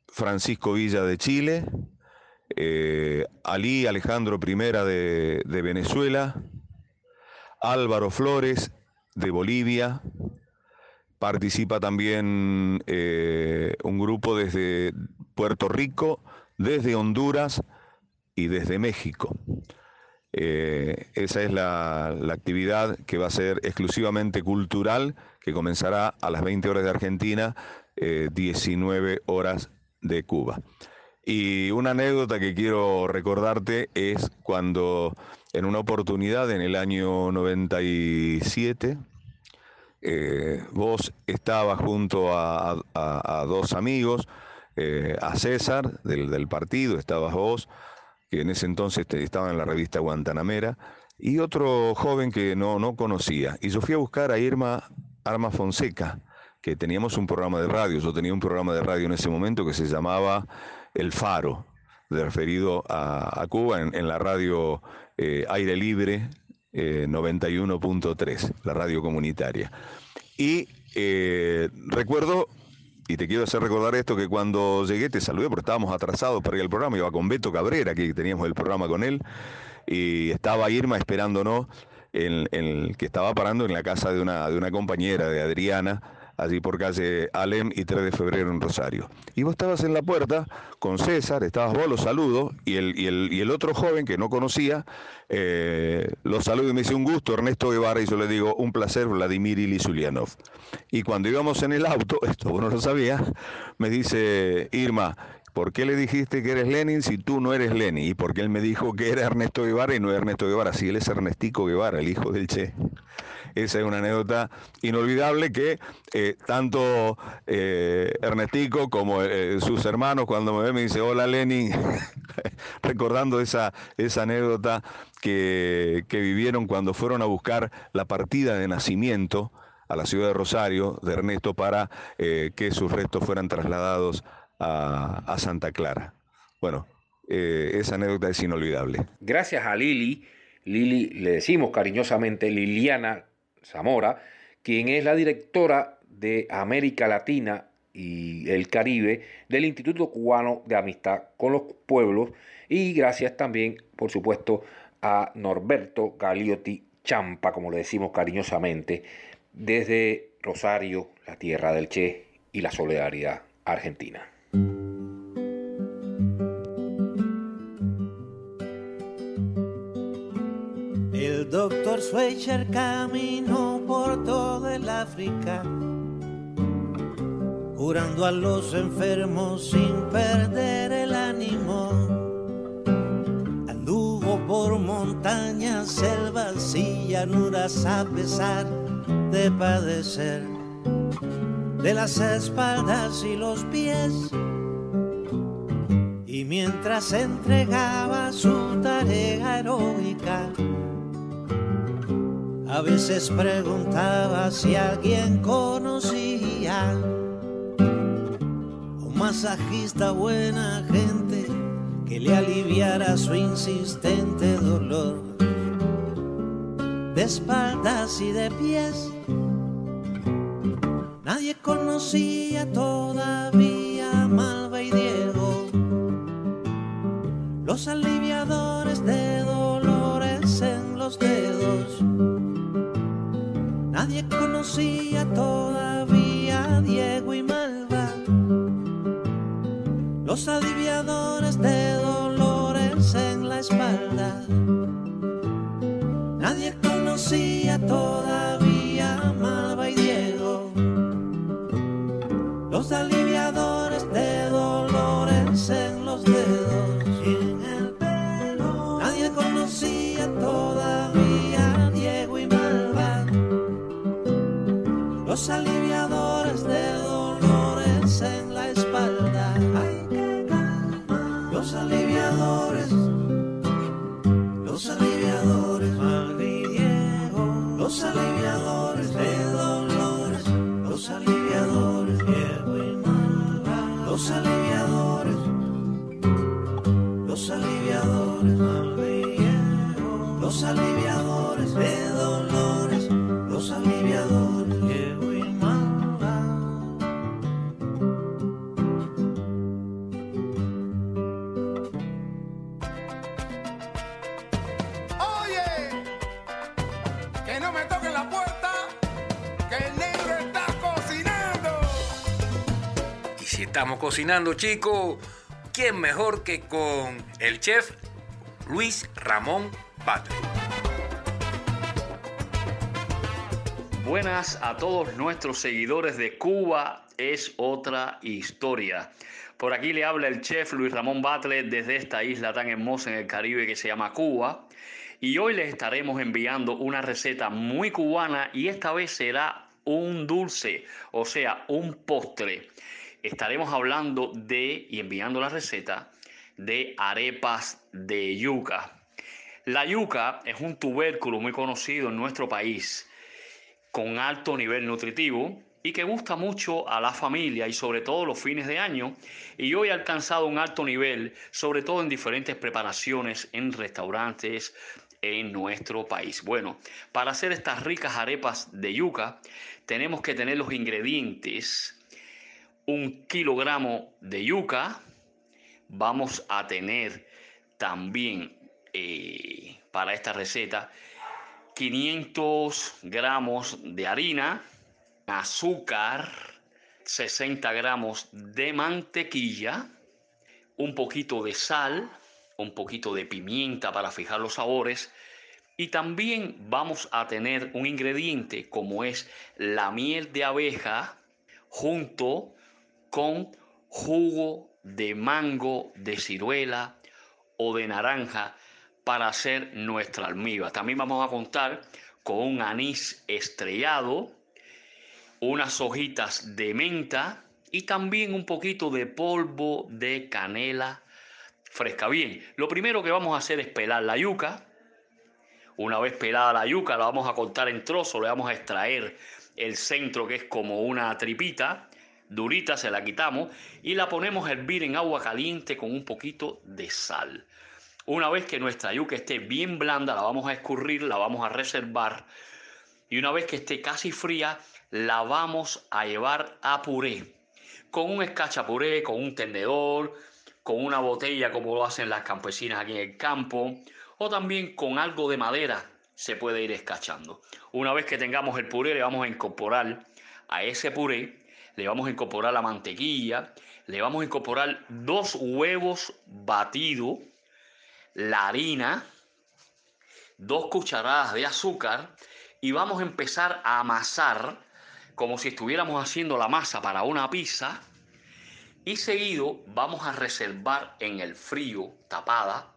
Francisco Villa de Chile, Ali Alejandro I de Venezuela, Álvaro Flores de Bolivia, participa también eh, un grupo desde Puerto Rico, desde Honduras y desde México. Eh, esa es la, la actividad que va a ser exclusivamente cultural, que comenzará a las 20 horas de Argentina, eh, 19 horas de Cuba. Y una anécdota que quiero recordarte es cuando en una oportunidad en el año 97, eh, vos estabas junto a, dos amigos, eh, a César del, del partido, estabas vos, que en ese entonces te- estaba en la revista Guantanamera, y otro joven que no, no conocía. Y yo fui a buscar a Irma Arma Fonseca, que teníamos un programa de radio, yo tenía un programa de radio en ese momento que se llamaba El Faro, referido a, a Cuba en, en la radio eh, Aire Libre eh, 91.3, la radio comunitaria. Y eh, recuerdo, y te quiero hacer recordar esto, que cuando llegué te saludé porque estábamos atrasados para ir al programa, iba con Beto Cabrera, que teníamos el programa con él, y estaba Irma esperándonos, en- que estaba parando en la casa de una, de una compañera, de Adriana, allí por calle Alem y 3 de febrero en Rosario. Y vos estabas en la puerta con César, estabas vos, los saludo, y el, y el, y el otro joven que no conocía, eh, los saludo y me dice un gusto, Ernesto Guevara, y yo le digo, un placer, Vladimir Ilisulianov. Y cuando íbamos en el auto, <laughs> esto vos no lo sabías, me dice Irma, ¿por qué le dijiste que eres Lenin si tú no eres Lenin? Y porque él me dijo que era Ernesto Guevara y no Ernesto Guevara, si él es Ernestico Guevara, el hijo del Che. Esa es una anécdota inolvidable que eh, tanto eh, Ernestico como eh, sus hermanos cuando me ven me dice hola Lenin, <laughs> recordando esa, esa anécdota que, que vivieron cuando fueron a buscar la partida de nacimiento a la ciudad de Rosario de Ernesto para que sus restos fueran trasladados a, a Santa Clara. Bueno, esa anécdota es inolvidable. Gracias a Lili, Lili le decimos cariñosamente Liliana Zamora, quien es la directora de América Latina y el Caribe del Instituto Cubano de Amistad con los Pueblos y gracias también, por supuesto, a Norberto Galiotti Champa, como le decimos cariñosamente, desde Rosario, la tierra del Che y la solidaridad argentina. Doctor Schweitzer caminó por todo el África, curando a los enfermos sin perder el ánimo. Anduvo por montañas, selvas y llanuras a pesar de padecer de las espaldas y los pies. Y mientras entregaba su tarea heroica, a veces preguntaba si alguien conocía un masajista buena gente que le aliviara su insistente dolor de espaldas y de pies. Nadie conocía todavía a Malva y Diego, los aliviadores de dolores en los dedos. Nadie conocía todavía a Diego y Malva, los aliviadores de dolores en la espalda. Nadie conocía todavía los aliviadores estamos cocinando, chicos, ¿quién mejor que con el chef Luis Ramón Batle? Buenas a todos nuestros seguidores de Cuba es otra historia. Por aquí le habla el chef Luis Ramón Batle desde esta isla tan hermosa en el Caribe que se llama Cuba. Y hoy les estaremos enviando una receta muy cubana y esta vez será un dulce, o sea, un postre. Estaremos hablando de, y enviando la receta, de arepas de yuca. La yuca es un tubérculo muy conocido en nuestro país con alto nivel nutritivo y que gusta mucho a la familia y sobre todo los fines de año y hoy ha alcanzado un alto nivel sobre todo en diferentes preparaciones en restaurantes en nuestro país. Bueno, para hacer estas ricas arepas de yuca tenemos que tener los ingredientes un kilogramo de yuca vamos a tener también eh, para esta receta 500 gramos de harina, azúcar, 60 gramos de mantequilla, un poquito de sal, un poquito de pimienta para fijar los sabores y también vamos a tener un ingrediente como es la miel de abeja junto con jugo de mango, de ciruela o de naranja para hacer nuestra almíbar. También vamos a contar con un anís estrellado, unas hojitas de menta y también un poquito de polvo de canela fresca. Bien, lo primero que vamos a hacer es pelar la yuca. Una vez pelada la yuca, la vamos a cortar en trozos, le vamos a extraer el centro que es como una tripita, durita, se la quitamos y la ponemos a hervir en agua caliente con un poquito de sal. Una vez que nuestra yuca esté bien blanda, la vamos a escurrir, la vamos a reservar y una vez que esté casi fría, la vamos a llevar a puré. Con un escachapuré, con un tendedor, con una botella como lo hacen las campesinas aquí en el campo, o también con algo de madera se puede ir escachando. Una vez que tengamos el puré, le vamos a incorporar a ese puré, le vamos a incorporar la mantequilla, le vamos a incorporar dos huevos batidos, la harina, dos cucharadas de azúcar y vamos a empezar a amasar como si estuviéramos haciendo la masa para una pizza y seguido vamos a reservar en el frío tapada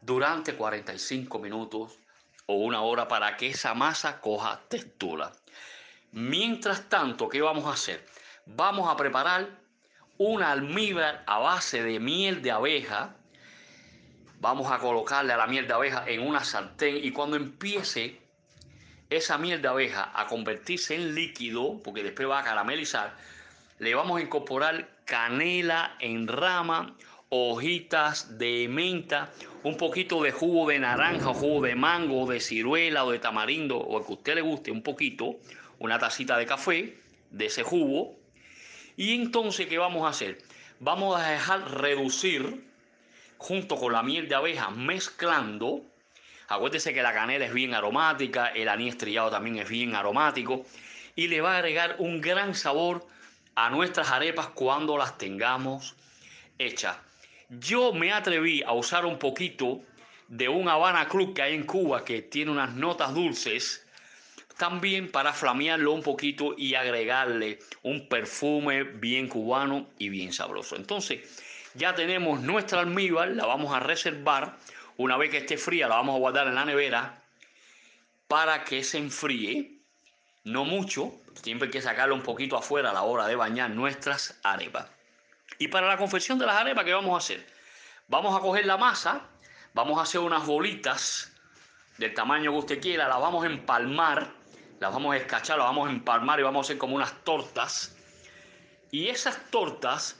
durante 45 minutos o una hora para que esa masa coja textura. Mientras tanto, ¿qué vamos a hacer? Vamos a preparar una almíbar a base de miel de abeja. Vamos a colocarle a la miel de abeja en una sartén y cuando empiece esa miel de abeja a convertirse en líquido, porque después va a caramelizar, le vamos a incorporar canela en rama, hojitas de menta, un poquito de jugo de naranja, jugo de mango, de ciruela o de tamarindo, o el que a usted le guste, un poquito, una tacita de café de ese jugo. Y entonces, ¿qué vamos a hacer? Vamos a dejar reducir junto con la miel de abeja, mezclando. Acuérdese que la canela es bien aromática, el anís estrellado también es bien aromático y le va a agregar un gran sabor a nuestras arepas cuando las tengamos hechas. Yo me atreví a usar un poquito de un Habana Club que hay en Cuba que tiene unas notas dulces, también para flamearlo un poquito y agregarle un perfume bien cubano y bien sabroso. Entonces, ya tenemos nuestra almíbar, la vamos a reservar. Una vez que esté fría, la vamos a guardar en la nevera para que se enfríe. No mucho, siempre hay que sacarlo un poquito afuera a la hora de bañar nuestras arepas. Y para la confección de las arepas, ¿qué vamos a hacer? Vamos a coger la masa, vamos a hacer unas bolitas del tamaño que usted quiera, las vamos a empalmar, las vamos a escachar, las vamos a empalmar y vamos a hacer como unas tortas. Y esas tortas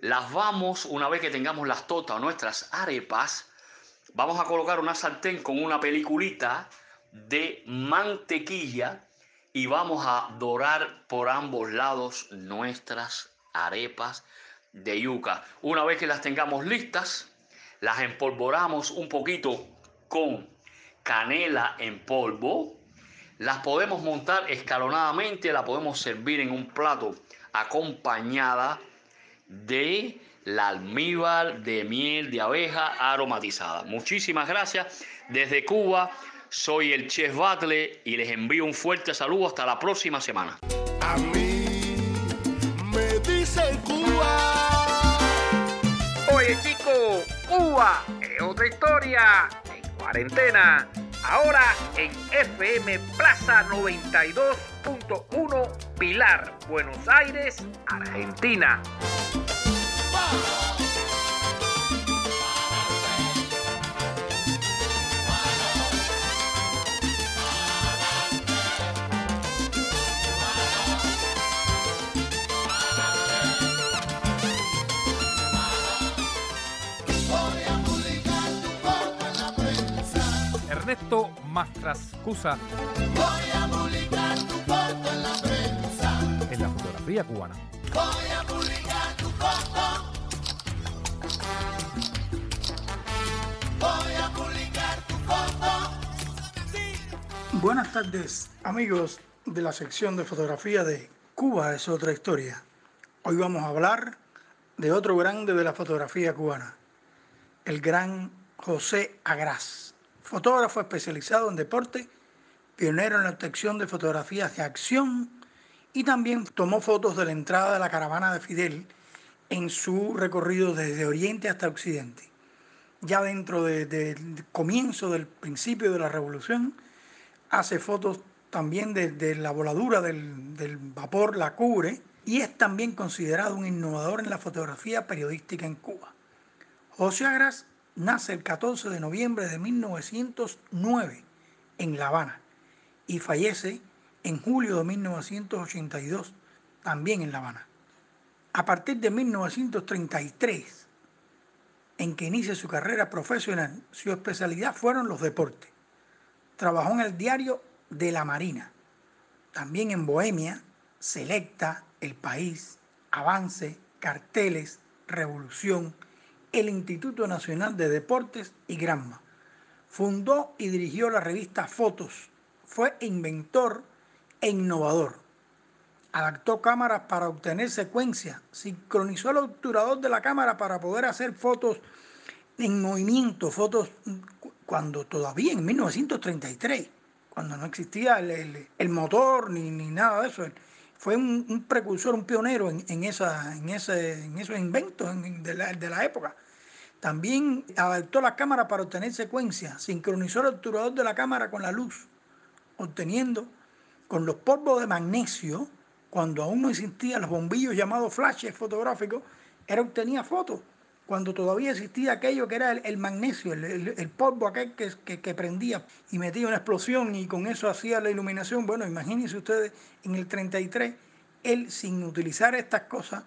las vamos, una vez que tengamos las tortas o nuestras arepas, vamos a colocar una sartén con una peliculita de mantequilla y vamos a dorar por ambos lados nuestras arepas de yuca. Una vez que las tengamos listas, las empolvoramos un poquito con canela en polvo. Las podemos montar escalonadamente, la podemos servir en un plato acompañada de la almíbar de miel de abeja aromatizada. Muchísimas gracias. Desde Cuba, soy el Chef Batle y les envío un fuerte saludo. Hasta la próxima semana. A mí me dice Cuba. Oye chico, Cuba es otra historia. En cuarentena. Ahora en FM Plaza 92.1 Pilar, Buenos Aires, Argentina. Ernesto Mastrascusa Voy a publicar tu foto en la prensa. en la fotografía cubana. Voy a publicar tu foto. Voy a publicar tu foto. Buenas tardes, amigos de la sección de fotografía de Cuba es otra historia. Hoy vamos a hablar de otro grande de la fotografía cubana, el gran José Agras, fotógrafo especializado en deporte, pionero en la obtención de fotografías de acción y también tomó fotos de la entrada de la caravana de Fidel en su recorrido desde Oriente hasta Occidente. Ya dentro de- del comienzo del principio de la revolución, hace fotos también de, de la voladura del, del vapor, la cubre, y es también considerado un innovador en la fotografía periodística en Cuba. José Agras nace el 14 de noviembre de 1909 en La Habana y fallece en julio de 1982 también en La Habana. A partir de 1933, en que inicia su carrera profesional, su especialidad fueron los deportes. Trabajó en el diario de la Marina, también en Bohemia, Selecta, El País, Avance, Carteles, Revolución, el Instituto Nacional de Deportes y Granma. Fundó y dirigió la revista Fotos. Fue inventor e innovador. Adaptó cámaras para obtener secuencias. Sincronizó el obturador de la cámara para poder hacer fotos en movimiento, fotos cuando todavía en 1933, cuando no existía el, motor ni, ni nada de eso. Fue un, precursor, un pionero en, esa, en, ese, en esos inventos en- de, la, de la época. También adaptó la cámara para obtener secuencias, sincronizó el obturador de la cámara con la luz, obteniendo con los polvos de magnesio, cuando aún no existían los bombillos llamados flashes fotográficos, era obtenía fotos. Cuando todavía existía aquello que era el, magnesio, el, polvo aquel que, que- prendía y metía una explosión y con eso hacía la iluminación. Bueno, imagínense ustedes, en el 33, él sin utilizar estas cosas,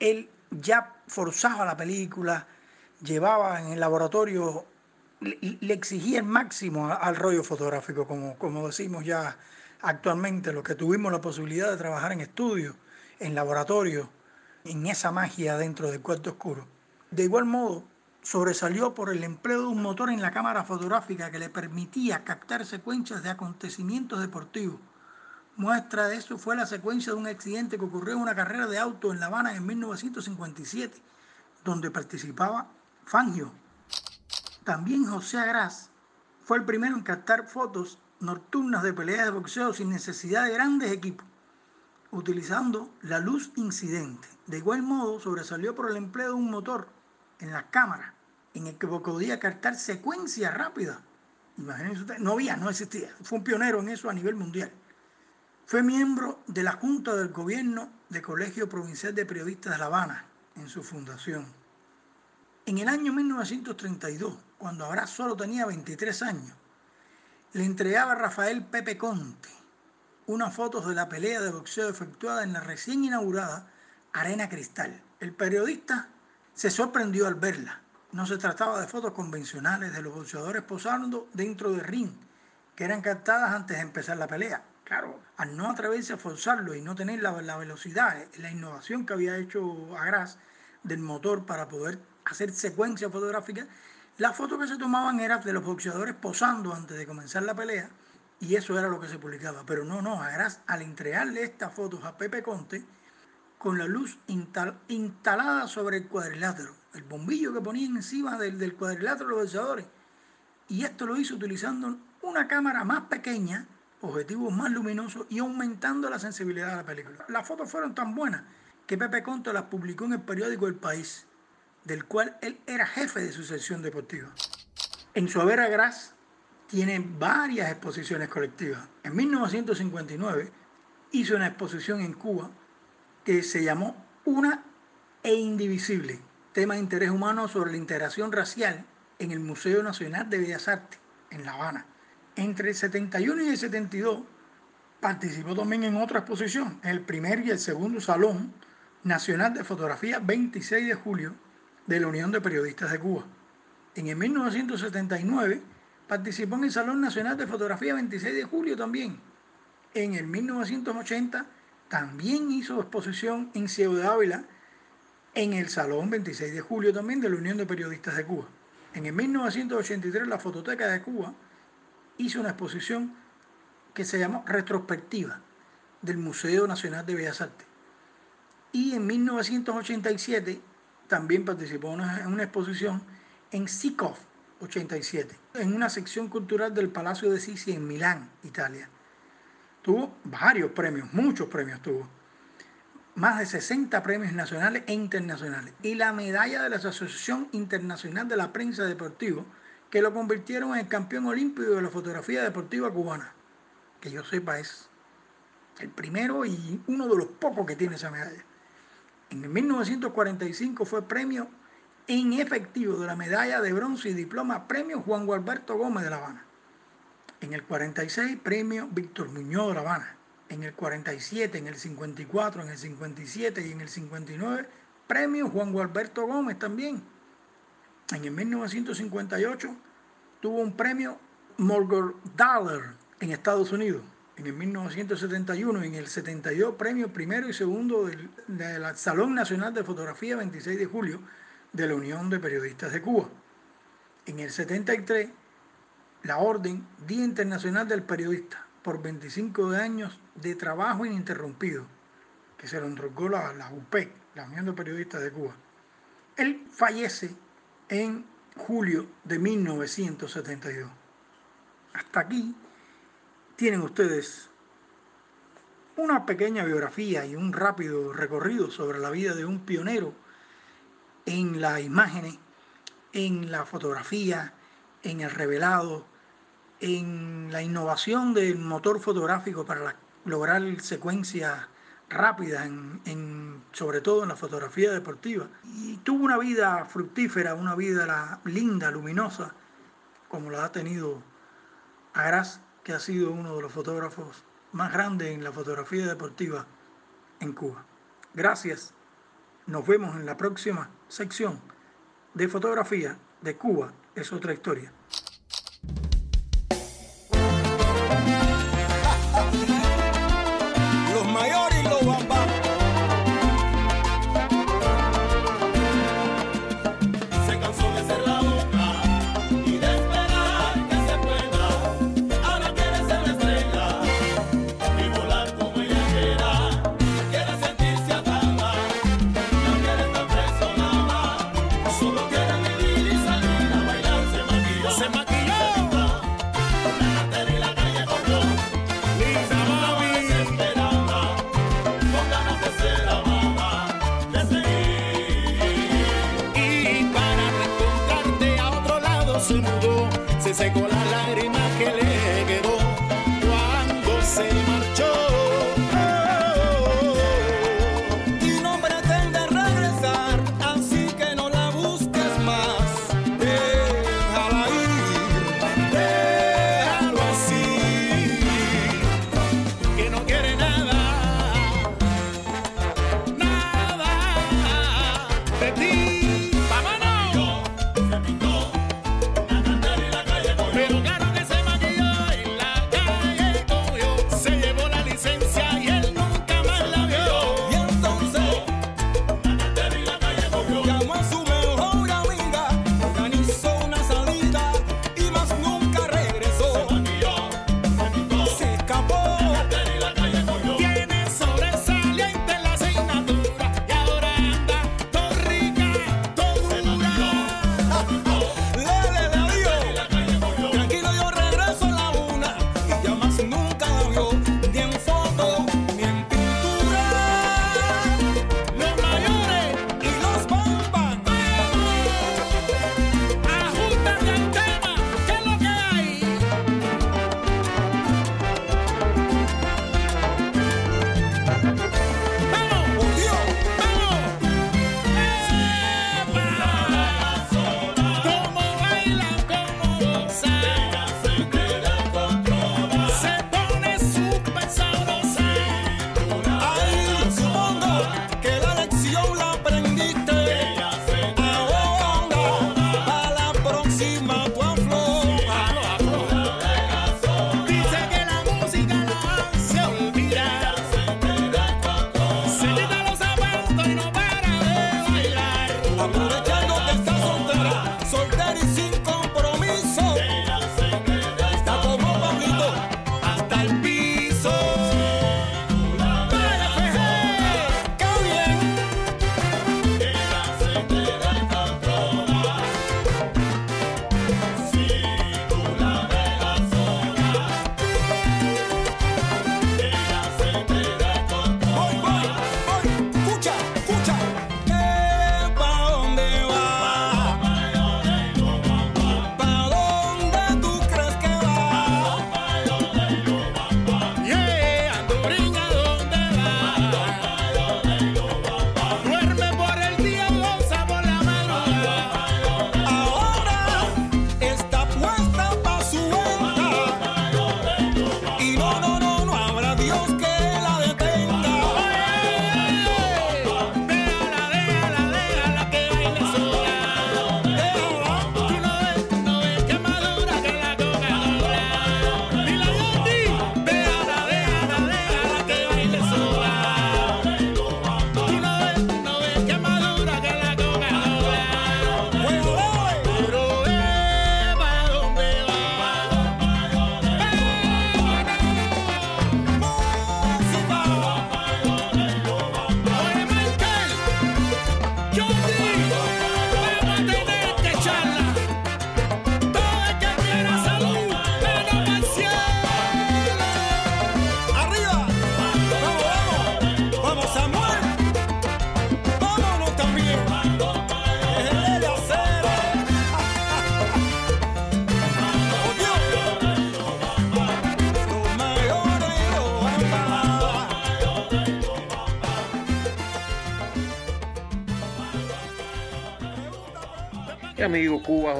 él ya forzaba la película, llevaba en el laboratorio, le, exigía el máximo al rollo fotográfico, como, como decimos ya actualmente, los que tuvimos la posibilidad de trabajar en estudio, en laboratorio, en esa magia dentro del cuarto oscuro. De igual modo, sobresalió por el empleo de un motor en la cámara fotográfica que le permitía captar secuencias de acontecimientos deportivos. Muestra de eso fue la secuencia de un accidente que ocurrió en una carrera de auto en La Habana en 1957, donde participaba Fangio. También José Agras fue el primero en captar fotos nocturnas de peleas de boxeo sin necesidad de grandes equipos, utilizando la luz incidente. De igual modo, sobresalió por el empleo de un motor en las cámaras, en el que podía captar secuencias rápidas. Imagínense ustedes, no había, no existía. Fue un pionero en eso a nivel mundial. Fue miembro de la Junta del Gobierno del Colegio Provincial de Periodistas de La Habana en su fundación. En el año 1932, cuando Abraz solo tenía 23 años, le entregaba a Rafael Pepe Conte unas fotos de la pelea de boxeo efectuada en la recién inaugurada Arena Cristal. El periodista se sorprendió al verla. No se trataba de fotos convencionales de los boxeadores posando dentro del ring, que eran captadas antes de empezar la pelea. Claro, al no atreverse a forzarlo y no tener la, la velocidad, eh, la innovación que había hecho Agras del motor para poder hacer secuencias fotográficas, las fotos que se tomaban eran de los boxeadores posando antes de comenzar la pelea y eso era lo que se publicaba. Pero no, no, Agras al entregarle estas fotos a Pepe Conte, con la luz instal- instalada sobre el cuadrilátero, el bombillo que ponían encima del, del cuadrilátero los boxeadores. Y esto lo hizo utilizando una cámara más pequeña, objetivos más luminosos y aumentando la sensibilidad de la película. Las fotos fueron tan buenas que Pepe Conte las publicó en el periódico El País, del cual él era jefe de su sección deportiva. En su haber Agras tiene varias exposiciones colectivas. En 1959 hizo una exposición en Cuba que se llamó Una e Indivisible, tema de interés humano sobre la integración racial en el Museo Nacional de Bellas Artes, en La Habana. Entre el 71 y el 72 participó también en otra exposición, el primer y el segundo Salón Nacional de Fotografía 26 de julio de la Unión de Periodistas de Cuba. En el 1979 participó en el Salón Nacional de Fotografía 26 de julio también. En el 1980 también hizo exposición en Ciudad Ávila en el Salón 26 de julio también de la Unión de Periodistas de Cuba. En el 1983 la Fototeca de Cuba hizo una exposición que se llamó Retrospectiva del Museo Nacional de Bellas Artes. Y en 1987 también participó en una, exposición en Sikov 87, en una sección cultural del Palacio de Sisi en Milán, Italia. Tuvo varios premios, muchos premios tuvo. Más de 60 premios nacionales e internacionales. Y la medalla de la Asociación Internacional de la Prensa Deportiva, que lo convirtieron en el campeón olímpico de la fotografía deportiva cubana. que yo sepa es el primero y uno de los pocos que tiene esa medalla. En el 1945 fue premio en efectivo de la medalla de bronce y diploma premio Juan Gualberto Gómez de La Habana. En el 46 premio Víctor Muñoz de La Habana. En el 47, en el 54, en el 57 y en el 59 premio Juan Gualberto Gómez también. En el 1958 tuvo un premio Morgan Dollar en Estados Unidos. En el 1971 y en el 72 premio primero y segundo del, del Salón Nacional de Fotografía 26 de julio de la Unión de Periodistas de Cuba. En el 73 la Orden Día Internacional del Periodista por 25 años de trabajo ininterrumpido que se lo entregó la, la UPEC, la Unión de Periodistas de Cuba. Él fallece en julio de 1972. Hasta aquí tienen ustedes una pequeña biografía y un rápido recorrido sobre la vida de un pionero en las imágenes, en la fotografía, en el revelado, en la innovación del motor fotográfico para la- lograr secuencias rápidas, en, en- sobre todo en la fotografía deportiva. Y tuvo una vida fructífera, una vida la- linda, luminosa, como la ha tenido Agras, que ha sido uno de los fotógrafos más grandes en la fotografía deportiva en Cuba. Gracias. Nos vemos en la próxima sección de fotografía de Cuba. Es otra historia.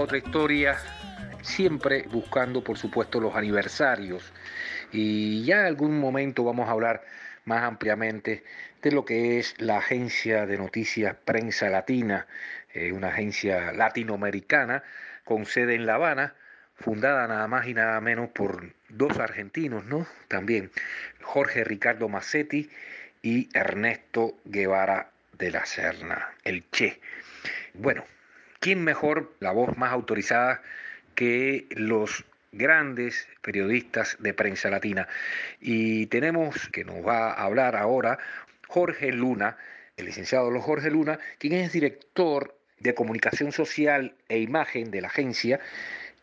Otra historia, siempre buscando, por supuesto, los aniversarios. Y ya en algún momento vamos a hablar más ampliamente de lo que es la agencia de noticias Prensa Latina, eh, una agencia latinoamericana con sede en La Habana, fundada nada más y nada menos por dos argentinos, ¿no? También Jorge Ricardo Massetti y Ernesto Guevara de la Serna, el Che. Bueno, ¿quién mejor, la voz más autorizada que los grandes periodistas de prensa latina? Y tenemos que nos va a hablar ahora Jorge Luna, el licenciado Jorge Luna, quien es director de comunicación social e imagen de la agencia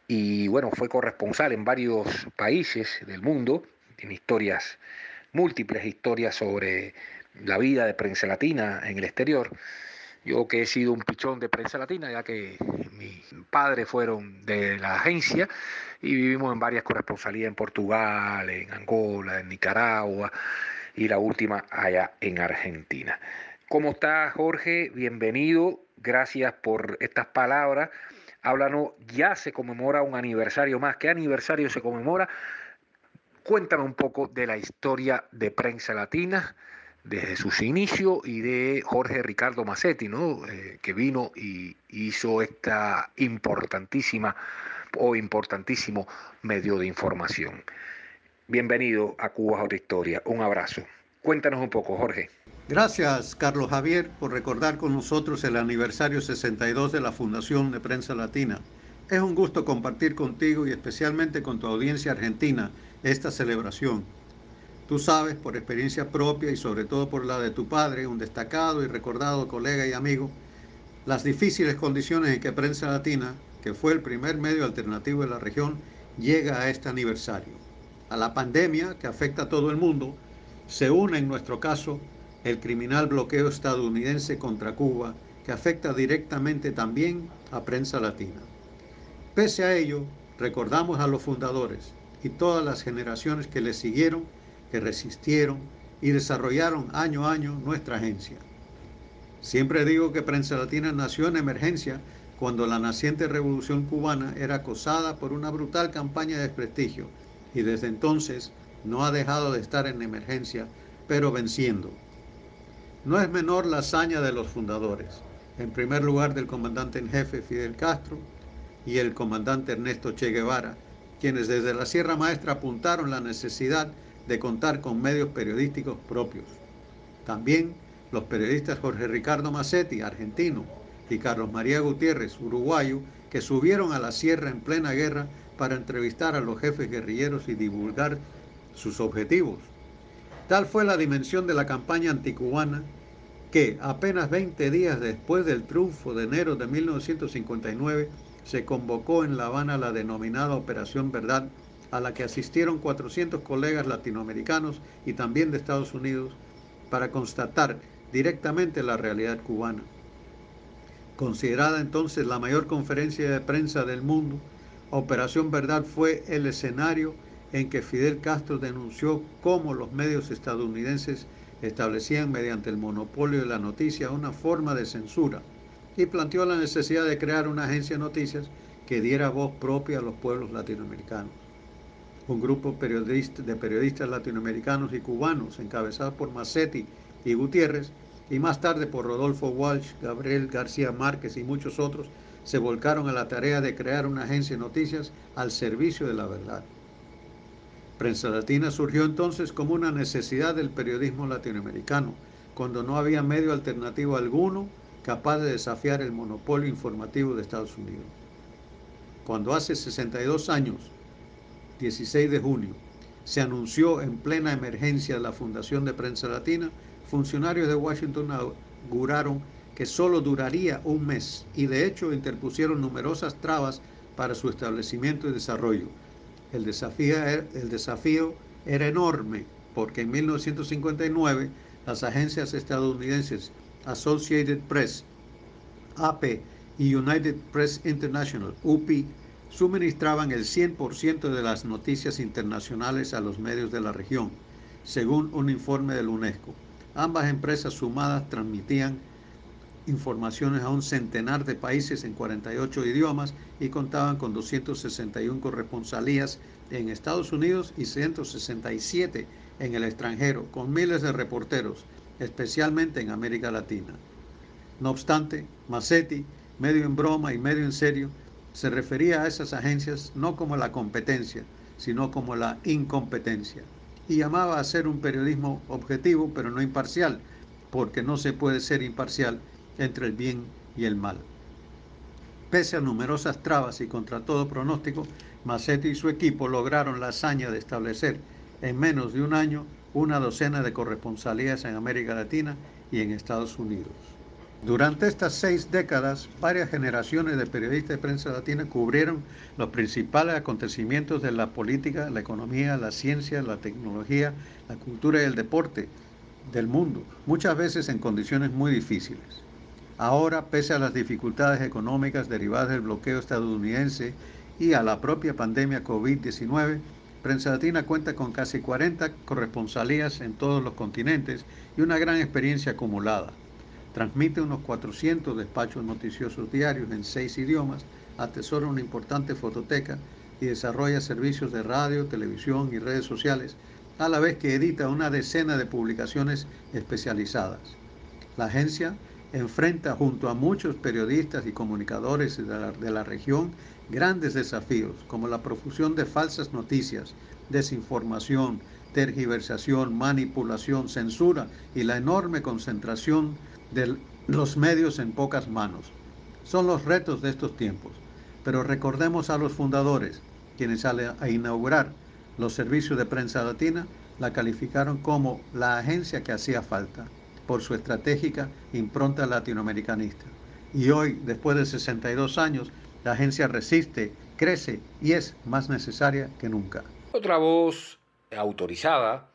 y bueno, fue corresponsal en varios países del mundo, tiene historias, múltiples historias sobre la vida de prensa latina en el exterior. Yo que he sido un pichón de prensa latina, ya que mis padres fueron de la agencia y vivimos en varias corresponsalías en Portugal, en Angola, en Nicaragua y la última allá en Argentina. ¿Cómo está Jorge? Bienvenido. Gracias por estas palabras. Háblanos, ya se conmemora un aniversario más. ¿Qué aniversario se conmemora? Cuéntame un poco de la historia de prensa latina desde sus inicios y de Jorge Ricardo Massetti, ¿no? Eh, que vino y hizo esta importantísima o importantísimo medio de información. Bienvenido a Cuba Otra Historia. Un abrazo. Cuéntanos un poco, Jorge. Gracias, Carlos Javier, por recordar con nosotros el aniversario 62 de la Fundación de Prensa Latina. Es un gusto compartir contigo y especialmente con tu audiencia argentina esta celebración. Tú sabes por experiencia propia y sobre todo por la de tu padre, un destacado y recordado colega y amigo, las difíciles condiciones en que Prensa Latina, que fue el primer medio alternativo de la región, llega a este aniversario. A la pandemia que afecta a todo el mundo, se une en nuestro caso el criminal bloqueo estadounidense contra Cuba, que afecta directamente también a Prensa Latina. Pese a ello, recordamos a los fundadores y todas las generaciones que les siguieron que resistieron y desarrollaron año a año nuestra agencia. Siempre digo que Prensa Latina nació en emergencia cuando la naciente revolución cubana era acosada por una brutal campaña de desprestigio y desde entonces no ha dejado de estar en emergencia, pero venciendo. No es menor la hazaña de los fundadores, en primer lugar del comandante en jefe Fidel Castro y el comandante Ernesto Che Guevara, quienes desde la Sierra Maestra apuntaron la necesidad de contar con medios periodísticos propios. También los periodistas Jorge Ricardo Massetti, argentino, y Carlos María Gutiérrez, uruguayo, que subieron a la sierra en plena guerra para entrevistar a los jefes guerrilleros y divulgar sus objetivos. Tal fue la dimensión de la campaña anticubana que apenas 20 días después del triunfo de enero de 1959 se convocó en La Habana la denominada Operación Verdad a la que asistieron 400 colegas latinoamericanos y también de Estados Unidos para constatar directamente la realidad cubana. Considerada entonces la mayor conferencia de prensa del mundo, Operación Verdad fue el escenario en que Fidel Castro denunció cómo los medios estadounidenses establecían mediante el monopolio de la noticia una forma de censura y planteó la necesidad de crear una agencia de noticias que diera voz propia a los pueblos latinoamericanos un grupo de periodistas latinoamericanos y cubanos, encabezado por Massetti y Gutiérrez, y más tarde por Rodolfo Walsh, Gabriel García Márquez y muchos otros, se volcaron a la tarea de crear una agencia de noticias al servicio de la verdad. Prensa Latina surgió entonces como una necesidad del periodismo latinoamericano, cuando no había medio alternativo alguno capaz de desafiar el monopolio informativo de Estados Unidos. Cuando hace 62 años 16 de junio, se anunció en plena emergencia la Fundación de Prensa Latina, funcionarios de Washington auguraron que solo duraría un mes y de hecho interpusieron numerosas trabas para su establecimiento y desarrollo. El desafío, el desafío era enorme porque en 1959 las agencias estadounidenses Associated Press, AP y United Press International, UPI, suministraban el 100% de las noticias internacionales a los medios de la región, según un informe de la UNESCO. Ambas empresas sumadas transmitían informaciones a un centenar de países en 48 idiomas y contaban con 261 corresponsalías en Estados Unidos y 167 en el extranjero, con miles de reporteros, especialmente en América Latina. No obstante, Massetti, medio en broma y medio en serio, se refería a esas agencias no como la competencia, sino como la incompetencia, y llamaba a hacer un periodismo objetivo pero no imparcial, porque no se puede ser imparcial entre el bien y el mal. Pese a numerosas trabas y contra todo pronóstico, Massetti y su equipo lograron la hazaña de establecer en menos de un año una docena de corresponsalías en América Latina y en Estados Unidos. Durante estas seis décadas, varias generaciones de periodistas de prensa latina cubrieron los principales acontecimientos de la política, la economía, la ciencia, la tecnología, la cultura y el deporte del mundo, muchas veces en condiciones muy difíciles. Ahora, pese a las dificultades económicas derivadas del bloqueo estadounidense y a la propia pandemia COVID-19, Prensa Latina cuenta con casi 40 corresponsalías en todos los continentes y una gran experiencia acumulada. Transmite unos 400 despachos noticiosos diarios en seis idiomas, atesora una importante fototeca y desarrolla servicios de radio, televisión y redes sociales, a la vez que edita una decena de publicaciones especializadas. La agencia enfrenta junto a muchos periodistas y comunicadores de la, región grandes desafíos como la profusión de falsas noticias, desinformación, tergiversación, manipulación, censura y la enorme concentración de los medios en pocas manos. Son los retos de estos tiempos, pero recordemos a los fundadores, quienes al a inaugurar los servicios de prensa latina la calificaron como la agencia que hacía falta por su estratégica impronta latinoamericanista. Y hoy, después de 62 años, la agencia resiste, crece y es más necesaria que nunca. Otra voz autorizada,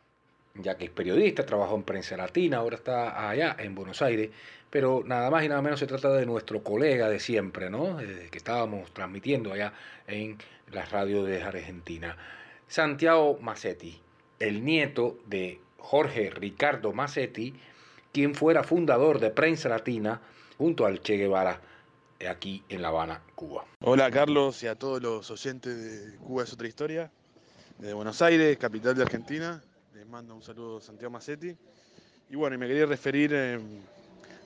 ya que es periodista, trabajó en prensa latina, ahora está allá en Buenos Aires, pero nada más y nada menos se trata de nuestro colega de siempre, ¿no? Desde que estábamos transmitiendo allá en la radio de Argentina. Santiago Massetti, el nieto de Jorge Ricardo Massetti, quien fuera fundador de Prensa Latina junto al Che Guevara aquí en La Habana, Cuba. Hola Carlos y a todos los oyentes de Cuba es otra historia, desde Buenos Aires, capital de Argentina. Les mando un saludo Santiago Massetti. Y bueno, me quería referir eh,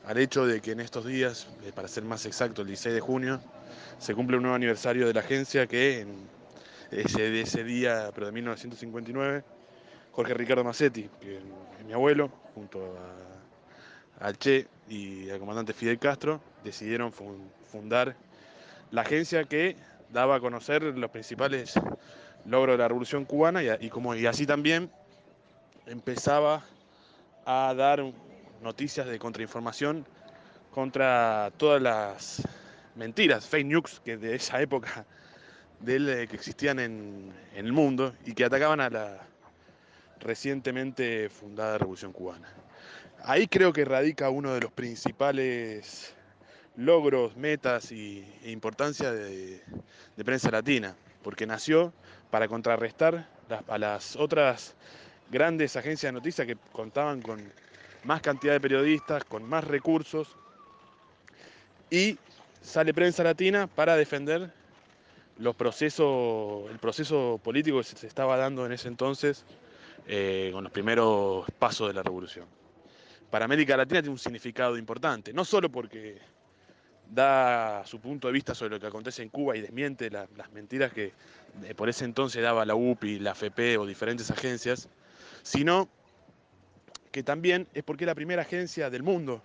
al hecho de que en estos días, eh, para ser más exacto, el 16 de junio, se cumple un nuevo aniversario de la agencia que en ese, de ese día, pero de 1959, Jorge Ricardo Massetti, que es mi abuelo, junto a, Che y al comandante Fidel Castro, decidieron fundar la agencia que daba a conocer los principales logros de la Revolución Cubana y, y como, y así también empezaba a dar noticias de contrainformación contra todas las mentiras, fake news que de esa época <laughs> eh, que existían en, el mundo y que atacaban a la recientemente fundada Revolución Cubana. Ahí creo que radica uno de los principales logros, metas y, e importancia de, prensa latina, porque nació para contrarrestar a las otras grandes agencias de noticias que contaban con más cantidad de periodistas, con más recursos, y sale prensa latina para defender los procesos, el proceso político que se estaba dando en ese entonces eh, con los primeros pasos de la revolución. Para América Latina tiene un significado importante, no solo porque da su punto de vista sobre lo que acontece en Cuba y desmiente la, las mentiras que eh, por ese entonces daba la UPI, la FP o diferentes agencias, sino que también es porque es la primera agencia del mundo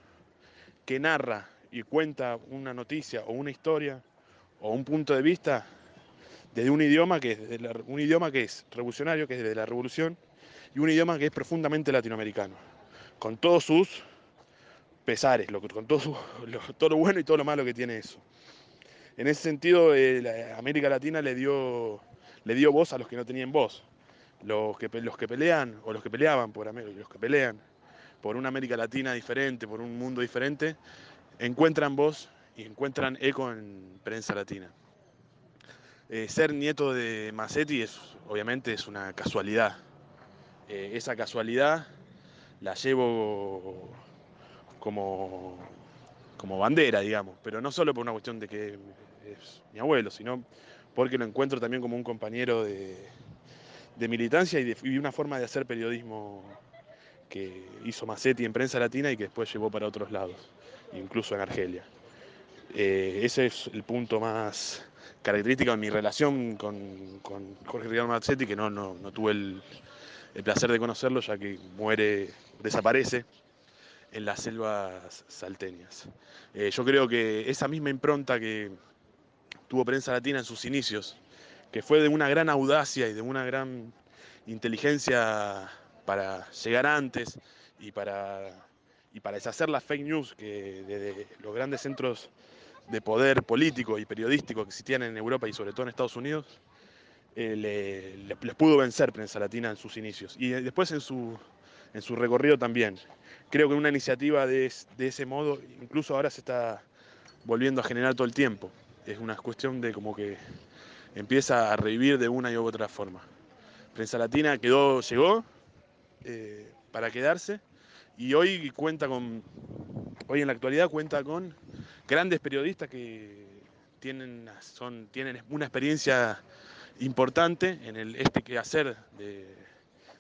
que narra y cuenta una noticia o una historia o un punto de vista desde un idioma que es, un idioma que es revolucionario, que es de la revolución, y un idioma que es profundamente latinoamericano, con todos sus pesares, lo, con todo, <laughs> lo, todo, lo, bueno y todo lo malo que tiene eso. En ese sentido, eh, América Latina le dio, le dio voz a los que no tenían voz los que, los que pelean o los que peleaban por los que pelean por una América Latina diferente, por un mundo diferente, encuentran voz y encuentran eco en prensa latina. Eh, ser nieto de Massetti es, obviamente es una casualidad. Eh, esa casualidad la llevo como, como bandera, digamos, pero no solo por una cuestión de que es mi abuelo, sino porque lo encuentro también como un compañero de, de militancia y, de, y una forma de hacer periodismo que hizo Massetti en prensa latina y que después llevó para otros lados, incluso en Argelia. Eh, ese es el punto más característico de mi relación con, con Jorge Rial Massetti, que no, no, no tuve el, el placer de conocerlo, ya que muere, desaparece en las selvas salteñas. Eh, yo creo que esa misma impronta que tuvo Prensa Latina en sus inicios, que fue de una gran audacia y de una gran inteligencia para llegar antes y para, y para deshacer las fake news que desde los grandes centros de poder político y periodístico que existían en Europa y sobre todo en Estados Unidos, eh, le- le- les pudo vencer Prensa Latina en sus inicios. Y después en su, en su recorrido también. Creo que una iniciativa de, de ese modo, incluso ahora se está volviendo a generar todo el tiempo. Es una cuestión de como que empieza a revivir de una y otra forma. Prensa Latina quedó, llegó eh, para quedarse y hoy cuenta con, hoy en la actualidad cuenta con grandes periodistas que tienen, son, tienen una experiencia importante en el, este quehacer de,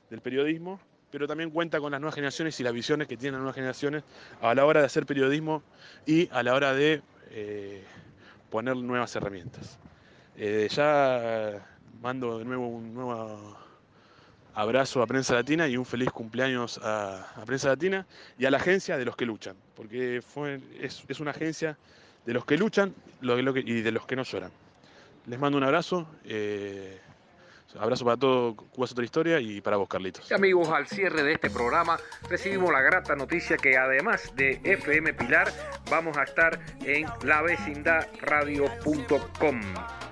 del periodismo, pero también cuenta con las nuevas generaciones y las visiones que tienen las nuevas generaciones a la hora de hacer periodismo y a la hora de eh, poner nuevas herramientas. Eh, ya mando de nuevo un nuevo abrazo a Prensa Latina y un feliz cumpleaños a, Prensa Latina y a la agencia de los que luchan, porque fue, es, es una agencia de los que luchan y de los que no lloran. Les mando un abrazo, eh, abrazo para todo Cuba es otra historia y para vos, Carlitos. Y amigos, al cierre de este programa recibimos la grata noticia que además de FM Pilar vamos a estar en lavecindadradio.com,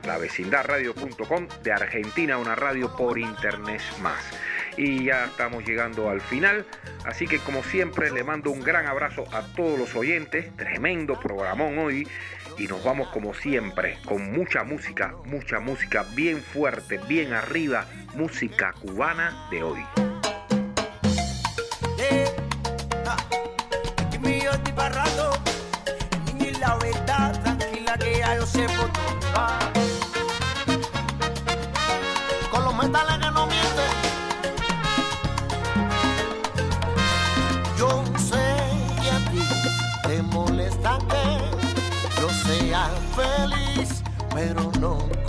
lavecindadradio.com de Argentina, una radio por internet más. Y ya estamos llegando al final, así que como siempre le mando un gran abrazo a todos los oyentes, tremendo programón hoy y nos vamos como siempre con mucha música, mucha música bien fuerte, bien arriba, música cubana de hoy. Dónde va. Feliz, pero no